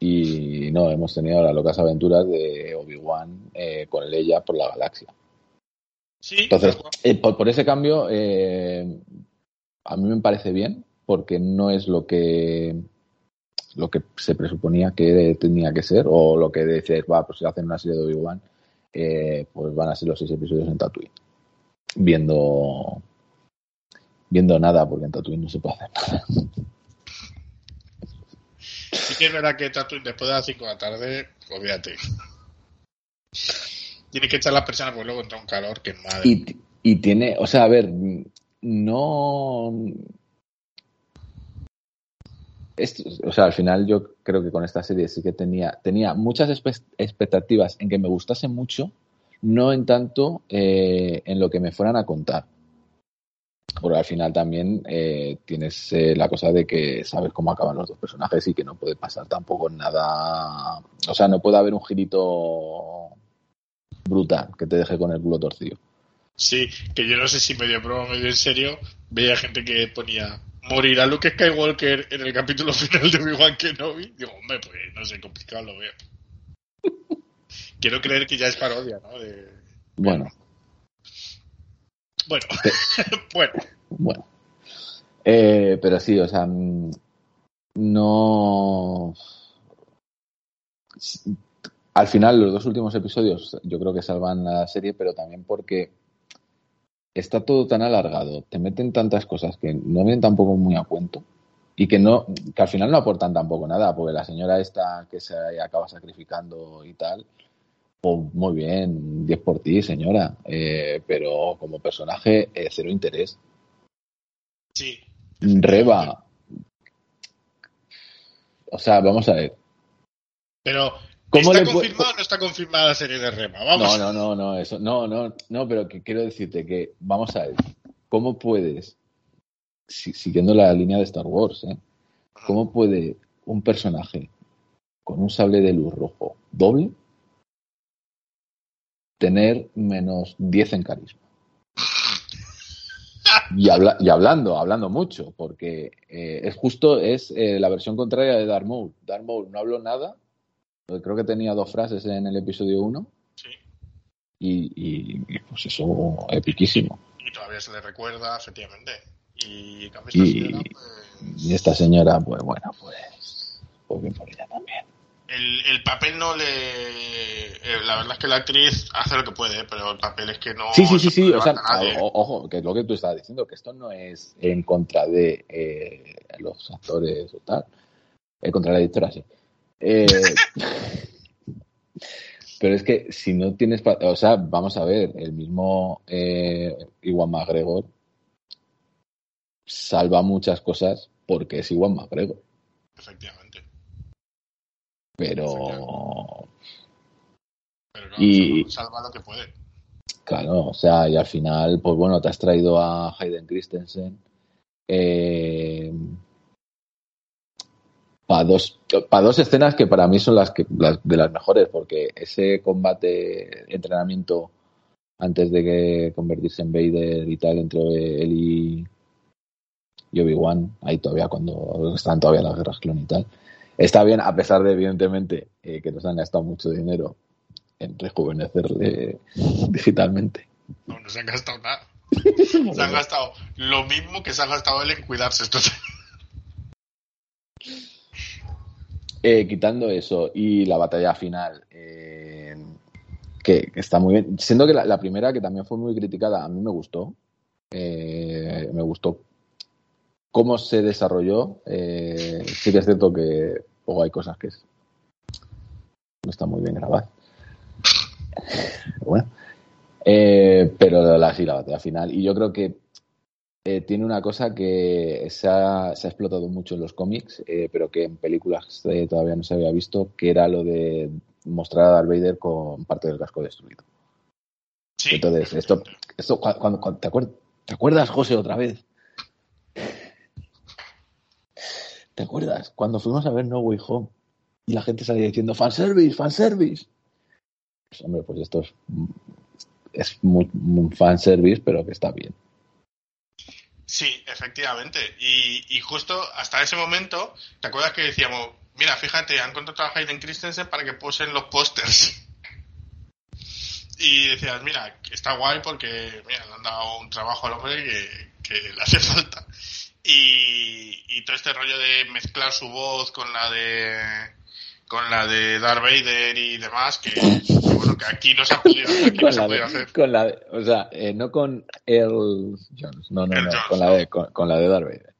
Y no, hemos tenido las locas aventuras de Obi-Wan eh, con Leia por la galaxia. Sí, Entonces, eh, por, por ese cambio, a mí me parece bien, porque no es lo que lo que se presuponía que tenía que ser, o lo que dices, va, pues si hacen una serie de Obi-Wan, eh, pues van a ser los seis episodios en Tatooine. Viendo viendo nada, porque en Tatooine no se puede hacer nada. Sí que es verdad que Tatooine después de las 5 de la tarde, olvídate. Tienes que echar las personas porque luego entra un calor que madre. Y, y tiene, o sea, a ver, no. O sea, al final yo creo que con esta serie sí que tenía, tenía muchas expectativas en que me gustase mucho, no en tanto eh, en lo que me fueran a contar. Porque al final también eh, tienes eh, la cosa de que sabes cómo acaban los dos personajes y que no puede pasar tampoco nada. O sea, no puede haber un girito brutal que te deje con el culo torcido. Sí, que yo no sé si medio broma, medio en serio, veía gente que ponía morirá Luke Skywalker en el capítulo final de Obi-Wan Kenobi. Digo, hombre, pues no sé, complicado lo veo. Quiero creer que ya es parodia, ¿no? De... Bueno, Bueno, *laughs* bueno, bueno. Eh, pero sí, o sea, mm, no. Al final, los dos últimos episodios yo creo que salvan la serie, pero también porque está todo tan alargado, te meten tantas cosas que no vienen tampoco muy a cuento y que no que al final no aportan tampoco nada, porque la señora esta que se acaba sacrificando y tal, pues muy bien, 10 por ti, señora, eh, pero como personaje, eh, cero interés. sí. Reba. O sea, vamos a ver. Pero, ¿Cómo ¿está confirmado o no está confirmada la serie de Rema? Vamos. No, no, no, no, eso, no, no, no, pero que quiero decirte que, vamos a ver, ¿cómo puedes, si- siguiendo la línea de Star Wars, ¿eh? ¿cómo puede un personaje con un sable de luz rojo doble tener menos 10 en carisma? *laughs* Y, habla- y hablando, hablando mucho, porque eh, es justo, es eh, la versión contraria de Darth Maul. Darth Maul no habló nada, creo que tenía dos frases en el episodio 1 Sí. y, y- y, pues eso epiquísimo. Y todavía se le recuerda, efectivamente. Y esta Y- señora, pues, Y esta señora, pues bueno, pues, pues bien por ella también. el, el papel no le... eh, la verdad es que la actriz hace lo que puede, pero el papel es que no... Sí, sí, sí, sí, o sea, o- ojo, que es lo que tú estabas diciendo, que esto no es en contra de eh, los actores o tal, en contra de la editora, sí. Eh, *laughs* pero es que si no tienes, o sea, vamos a ver, el mismo eh, Iwan McGregor salva muchas cosas porque es Iwan McGregor, Efectivamente. pero Pero no, Y- salva, lo que puede. Claro, o sea, y al final, pues bueno, te has traído a Hayden Christensen para dos, pa dos escenas que para mí son las, que, las de las mejores, porque ese combate, entrenamiento antes de que convertirse en Vader y tal, entre él y, y Obi-Wan, ahí todavía cuando están todavía las guerras clon y tal, está bien, a pesar de, evidentemente, eh, que nos han gastado mucho dinero en rejuvenecerle *laughs* digitalmente. No, no se han gastado nada. *laughs* Se han gastado lo mismo que se ha gastado él en cuidarse estos Eh, quitando eso y la batalla final, eh, que, está muy bien. Siendo que la, primera, que también fue muy criticada, a mí me gustó. Eh, me gustó cómo se desarrolló. Sí que es cierto que luego hay cosas que es- no están muy bien grabadas. *laughs* Bueno. Pero la, la batalla final. Y yo creo que eh, tiene una cosa que se ha, se ha explotado mucho en los cómics, eh, pero que en películas eh, todavía no se había visto, que era lo de mostrar a Darth Vader con parte del casco destruido. Sí, Entonces, esto, esto cu- cuando, cuando- ¿te, acuer- ¿te acuerdas, José, otra vez? ¿Te acuerdas? Cuando fuimos a ver No Way Home y la gente salía diciendo fanservice, fanservice. Pues, hombre, pues esto es, es muy, muy fanservice, pero que está bien. Sí, efectivamente. Y, y justo hasta ese momento, ¿te acuerdas que decíamos, mira, fíjate, han contratado a Hayden Christensen para que posen los pósters. Y decías, mira, está guay porque mira, le han dado un trabajo al hombre que, que le hace falta. Y, y todo este rollo de mezclar su voz con la de con la de Darth Vader y demás, *coughs* que, bueno, que aquí no se ha podido, aquí no con, se la ha podido de, hacer. con la de- o sea, eh, no con Earl Jones, no, no, Earl no, Jones, con la de, con, con la de Darth Vader.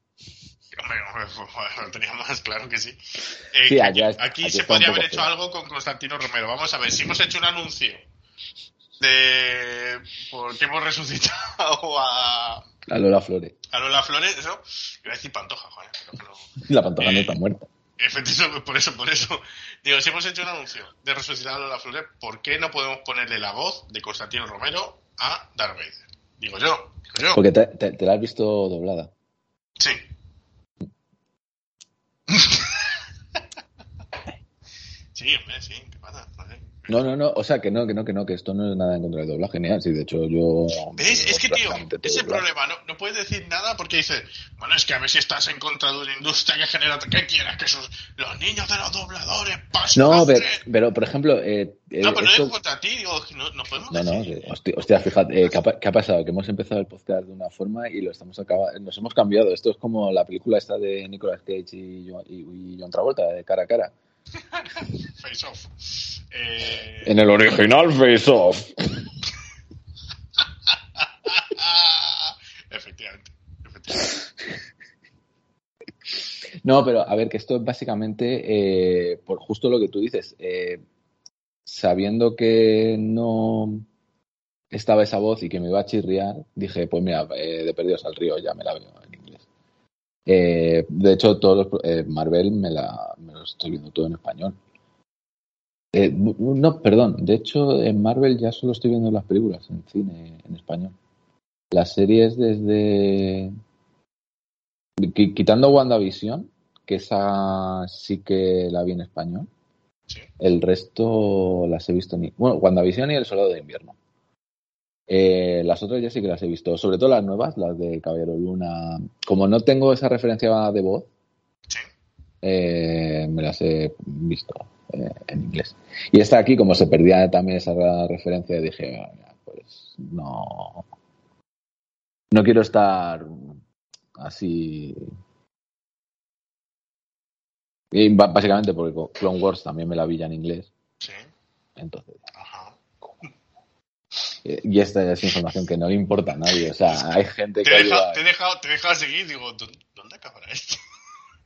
Hombre, pues, bueno, teníamos más claro que sí. Eh, Sí, allá- aquí aquí se podría haber hecho algo con Constantino Romero. Vamos a ver, si hemos hecho un anuncio de porque hemos resucitado a, A Lola Flores. a Lola Flores, eso, iba a decir Pantoja, joder, pero. La pantoja no Eh, está muerta. Efectivamente, por eso, por eso. Digo, si hemos hecho un anuncio de resucitar a Lola Flores, ¿por qué no podemos ponerle la voz de Constantino Romero a Darth Vader? Digo yo, digo yo. Porque te, te- te la has visto doblada. Sí. *laughs* sí, hombre, sí, ¿qué pasa? No sé. No, no, no, o sea que no, que no, que no, que esto no es nada en contra del doblaje, genial. Sí, de hecho yo. ¿Ves? Es que, tío, ese problema, no, no puedes decir nada porque dices, bueno, es que a ver si estás en contra de una industria que genera, ¿qué quieras? Que sus, los niños de los dobladores pasen No, pero, pero por ejemplo. Eh, eh, No, pero no digo contra ti, digo, no, no podemos No, no, decir. que- hostia, hostia, fíjate, eh, ¿qué, ha, pa- qué ha pasado? Que hemos empezado el podcast de una forma y lo estamos acabando, nos hemos cambiado. Esto es como la película esta de Nicolas Cage y, John- y John Travolta, de cara a cara. Face off. Eh, En el original Face Off. *laughs* efectivamente, efectivamente. No, pero a ver, que esto es básicamente eh, por justo lo que tú dices. eh, sabiendo que no estaba esa voz y que me iba a chirriar, dije, pues mira, eh, de perdidos al río ya me la veo en inglés. Eh, de hecho, todos los, eh, Marvel me, la, me lo estoy viendo todo en español. Eh, no, perdón, de hecho, en Marvel ya solo estoy viendo las películas en cine en español. Las series desde Qui- Quitando WandaVision, que esa sí que la vi en español. Sí. El resto las he visto ni. Bueno, WandaVision y El Soldado de Invierno. Eh, las otras ya sí que las he visto, sobre todo las nuevas, las de Caballero Luna. Como no tengo esa referencia de voz. Eh, me las he visto eh, en inglés. Y esta aquí, como se perdía también esa referencia, dije, "Ah, pues no. No quiero estar así. Y básicamente porque Clone Wars también me la vi ya en inglés. Sí. Entonces, Ajá. eh, y esta es información que no le importa a nadie. O sea, hay gente Te que ayuda- te, he dejado, te he dejado seguir, digo, ¿dó- ¿dónde acabará esto?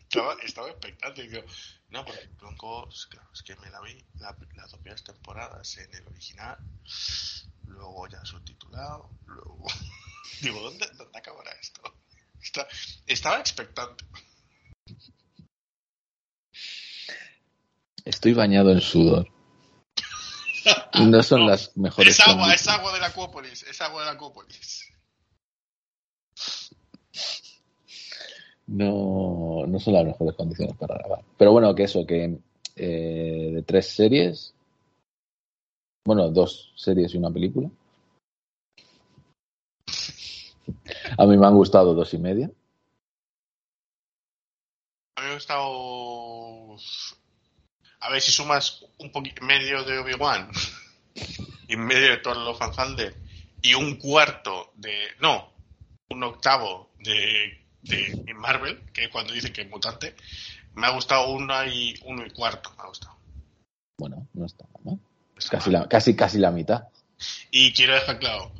Estaba, estaba expectante, digo, no, porque Clone Wars, claro, es que me la vi la- las dos primeras temporadas en el original, luego ya subtitulado, luego... *laughs* digo, ¿dónde, dónde acabará esto? Está- estaba expectante. Estoy bañado en sudor. No son *laughs* No, las mejores Es agua, condiciones. es agua de la Acuópolis, es agua de la Acuópolis. No, no son las mejores condiciones para grabar. Pero bueno, que eso, que eh, de tres series, bueno, dos series y una película. A mí me han gustado dos y media. A mí me ha gustado... A ver si sumas un poquito medio de Obi-Wan *laughs* y medio de Love and Thunder y un cuarto de... No, un octavo de, de Marvel, que cuando dicen que es mutante. Me ha gustado una y uno y cuarto, me ha gustado. Bueno, no está mal, ¿no? Está Casi mal. la, casi, casi la mitad. Y quiero dejar claro,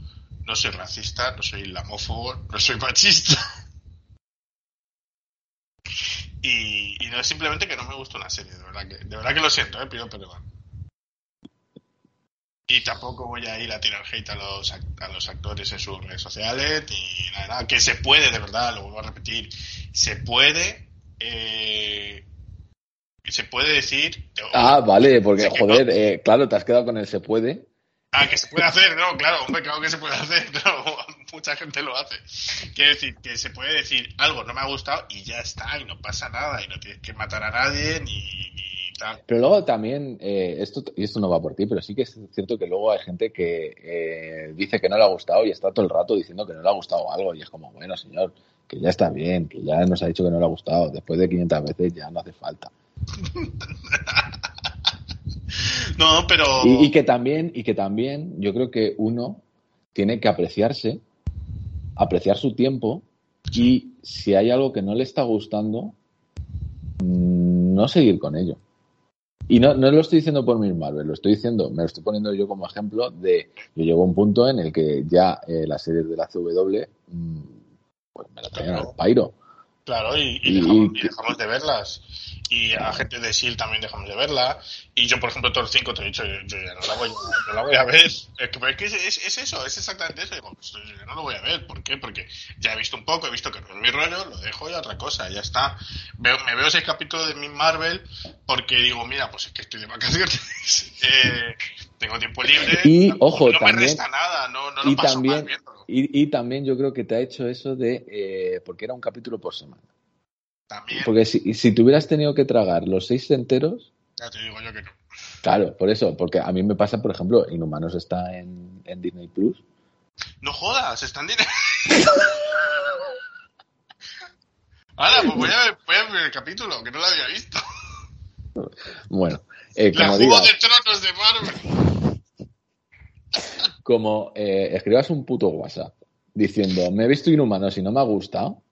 no soy racista, no soy islamófobo, no soy machista. *laughs* Y, y no es simplemente que no me gusta una serie, de verdad que, de verdad que lo siento, eh, pido perdón. Y tampoco voy a ir a tirar hate a los, a los actores en sus redes sociales, ni nada, nada, que se puede, de verdad, lo vuelvo a repetir, se puede, eh, se puede decir... Ah, vale, porque, joder, no. eh, claro, te has quedado con el se puede. Ah, que se puede hacer, no, claro, hombre, claro que se puede hacer, *laughs* claro, mucha gente lo hace. Quiero decir, que se puede decir algo no me ha gustado y ya está, y no pasa nada, y no tienes que matar a nadie, ni, ni tal. Pero luego también, eh, esto, y esto no va por ti, pero sí que es cierto que luego hay gente que eh, dice que no le ha gustado y está todo el rato diciendo que no le ha gustado algo. Y es como, bueno, señor, que ya está bien, que ya nos ha dicho que no le ha gustado. Después de 500 veces ya no hace falta. *laughs* No, pero. Y, y que también, y que también yo creo que uno tiene que apreciarse, apreciar su tiempo y si hay algo que no le está gustando, mm, no seguir con ello. Y no, no lo estoy diciendo por mis Marvel, lo estoy diciendo, me lo estoy poniendo yo como ejemplo de yo llego a un punto en el que ya eh, las series de la CW mm, pues me la Claro. al pairo. Claro, y, y Y- dejamos, y- y dejamos de verlas. Y a gente de SEAL también dejamos de verla. Y yo, por ejemplo, Thor 5 te he dicho, yo, yo ya no la voy, no la voy a ver. Es que, es, es, es eso, es exactamente eso. Digo, pues, yo no lo voy a ver. ¿Por qué? Porque ya he visto un poco, he visto que no es mi rollo, lo dejo y otra cosa, ya está. Veo, me veo seis capítulos de Miss Marvel porque digo, mira, pues es que estoy de vacaciones. *laughs* eh, tengo tiempo libre. Y, tampoco- ojo, no también- me resta nada, no, no lo y paso también- mal. Y, y también yo creo que te ha hecho eso de, eh, porque era un capítulo por semana. También, Porque si, si te hubieras tenido que tragar los seis enteros, ya te digo yo que no. claro, por eso, porque a mí me pasa, por ejemplo, Inhumanos está en, en Disney Plus. No jodas, están directo. Ahora, *laughs* pues voy a, ver, voy a ver el capítulo, que no lo había visto. Bueno, eh, La como digas, de Tronos de Marvel. como eh, escribas un puto WhatsApp diciendo, me he visto Inhumanos y no me ha gustado,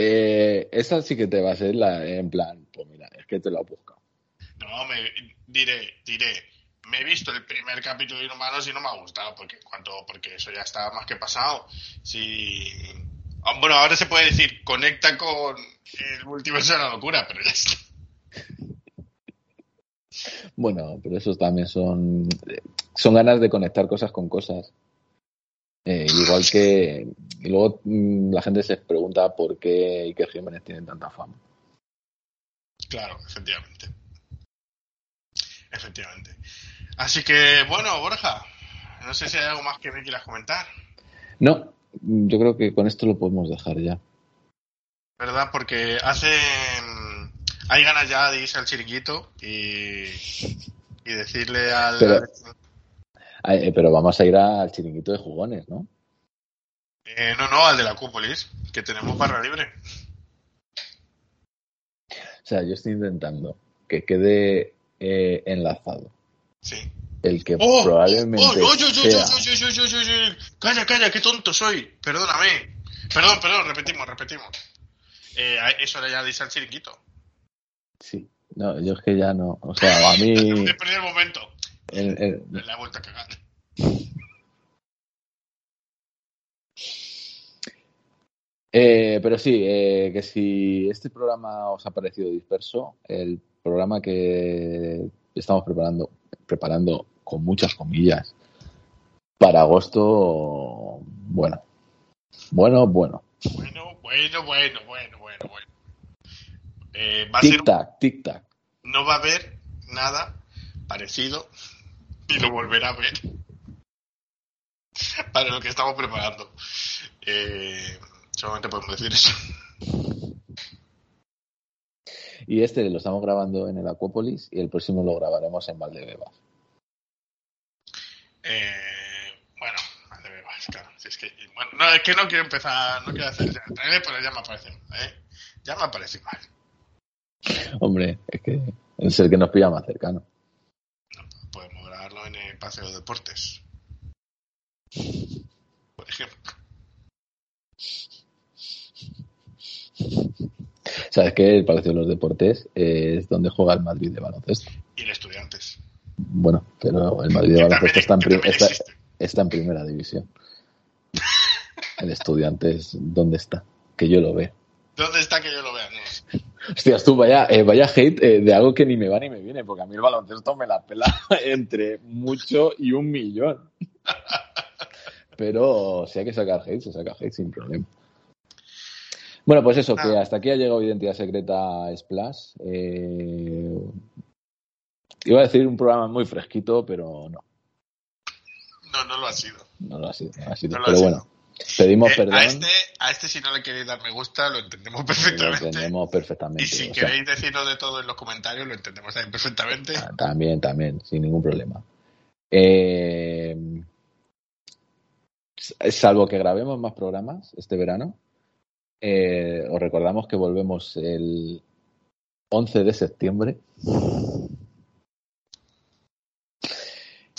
eh, esa sí que te va a ser la, en plan, pues mira, es que te lo he buscado. No, me diré, diré. Me he visto el primer capítulo de Inhumanos y no me ha gustado, porque cuanto, porque eso ya está más que pasado. Si ah, bueno, ahora se puede decir, conecta con el multiverso de la locura, pero ya está. Bueno, pero esos también son, son ganas de conectar cosas con cosas. Eh, igual que y luego mm, la gente se pregunta por qué Iker Jiménez tiene tanta fama. Claro, efectivamente. Efectivamente. Así que, bueno, Borja, no sé si hay algo más que me quieras comentar, No, yo creo que con esto lo podemos dejar ya. ¿verdad? Porque hace. mm, Hay ganas ya de irse al chiringuito y, y decirle al. Pero- eh, pero vamos a ir al chiringuito de jugones, ¿no? Eh, no, no, al de la Cúpolis, que tenemos barra libre. O sea, yo estoy intentando que quede eh, enlazado Sí. el que ¡Oh! probablemente ¡Oh, oh, yo, yo, yo, sea... yo, yo, yo, yo, yo! ¡Calla, calla! ¡Qué tonto soy! Perdóname. Perdón, perdón, repetimos, repetimos. Eh, eso de irse al chiringuito. Sí, no, yo es que ya no. O sea, a mí... *laughs* Perdido el momento. el- el- Le he vuelto a cagar. Eh, pero sí, eh, que si este programa os ha parecido disperso, el programa que estamos preparando, preparando con muchas comillas para agosto, bueno, bueno, bueno, Bueno, bueno, bueno, bueno, bueno, bueno. Eh, va a ser, tic tac, tic tac. no va a haber nada parecido y lo volverá a ver *laughs* para lo que estamos preparando. Eh, solamente podemos decir eso. Y este lo estamos grabando en el Acuópolis y el próximo lo grabaremos en Valdebebas. Eh, bueno, vale, bebas, claro. Si es que, bueno, no, es que no quiero empezar, no quiero hacer ya el trailer, pero ya me parece, ¿eh? Ya me parece mal. Hombre, es que es el que nos pilla más cercano. Podemos grabarlo en el Paseo de Deportes. Por ejemplo. ¿Sabes que El Palacio de los Deportes es donde juega el Madrid de baloncesto? Y el Estudiantes. Bueno, pero el Madrid de baloncesto está en, está- está primera división. El estudiante es donde está, que yo lo veo. ¿Dónde está que yo lo vea? No. Hostias, tú, vaya, eh, vaya hate eh, de algo que ni me va ni me viene, porque a mí el baloncesto me la pela *laughs* entre mucho y un millón. *laughs* Pero si hay que sacar hate, se saca hate sin problema. Bueno, pues eso, que Ah. hasta aquí ha llegado Identidad Secreta Splash. Eh, iba a decir un programa muy fresquito, pero no, No, no lo ha sido. no lo ha sido. no lo ha sido. No lo ha pero sido. bueno, pedimos Eh, perdón. a, este, a este, si no le queréis dar me gusta, lo entendemos Lo perfectamente. entendemos perfectamente. Y si sea, queréis decirnos de todo en los comentarios, lo entendemos también perfectamente. Ah, También, también, sin ningún problema. Eh, salvo que grabemos más programas este verano, eh, os recordamos que volvemos el 11 de septiembre.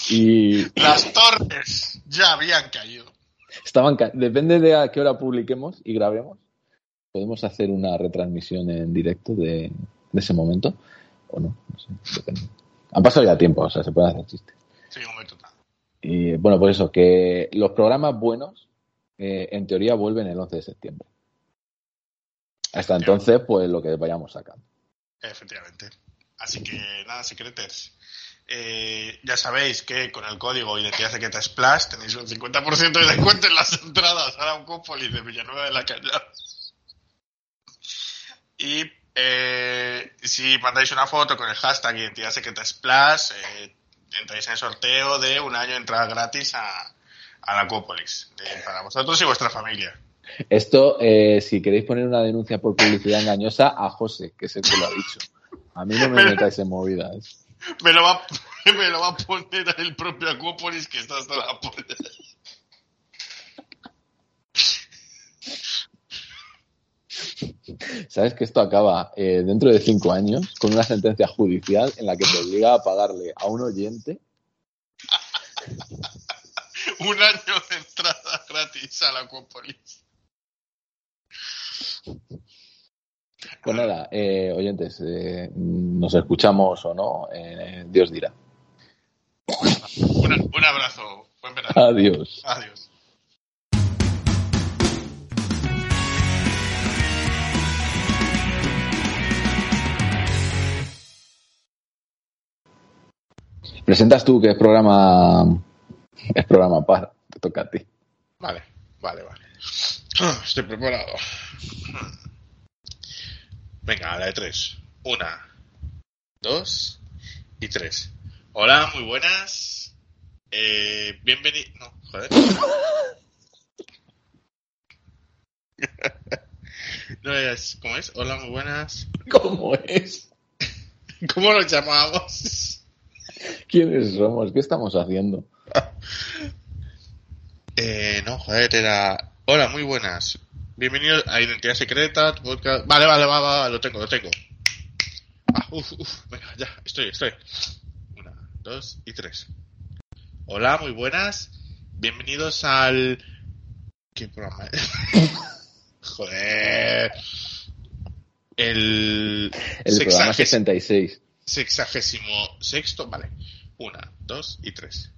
Y Las torres ya habían caído. estaban ca- depende de a qué hora publiquemos y grabemos. Podemos hacer una retransmisión en directo de, de ese momento o no, no sé, depende. Han pasado ya tiempo, o sea, se puede hacer chiste. Sí, un momento. Y bueno, pues eso, que los programas buenos, eh, en teoría, vuelven el 11 de septiembre. Hasta entonces, pues lo que vayamos sacando. Efectivamente. Así que nada, secreters. Eh, ya sabéis que con el código Identidad Secreta Splash tenéis un 50% de descuento en las entradas a la Uncópolis de Villanueva de la Cañada. Y eh, si mandáis una foto con el hashtag Identidad Secreta Splash, eh, entráis en el sorteo de un año de entrada gratis a, a la Acuópolis, de- para vosotros y vuestra familia. Esto, eh, si queréis poner una denuncia por publicidad engañosa, a José, que es el que lo ha dicho. A mí no me metáis en movidas. Me lo va, *laughs* me lo va a poner el propio Acuópolis que está hasta la polla. ¿Sabes que esto acaba eh, dentro de cinco años con una sentencia judicial en la que te obliga a pagarle a un oyente? *laughs* Un año de entrada gratis a la Acuópolis. Pues nada, eh, oyentes, eh, nos escuchamos o no, eh, Dios dirá. Un abrazo. Buen verano. Adiós. Adiós. Presentas tú que es programa es programa para, te toca a ti. Vale, vale, vale. Ah, Estoy preparado. Venga, a la de tres. Una, dos y tres. Hola, muy buenas. Eh, bienvenido. No, joder. *laughs* No es. ¿Cómo es? Hola, muy buenas. ¿Cómo es? *laughs* ¿Cómo nos llamamos? ¿Quiénes somos? ¿Qué estamos haciendo? Eh, no, joder, era. Hola, muy buenas. Bienvenido a Identidad Secreta, podcast. Vale, vale, va, va, va, lo tengo, lo tengo. Ah, uf, uf, venga, ya, estoy, estoy. Una, dos y tres. Hola, muy buenas. Bienvenidos al. ¿Qué programa es? *laughs* joder. El. El programa sexagésimo- 66. sexagésimo sexto, vale. Una, dos y tres.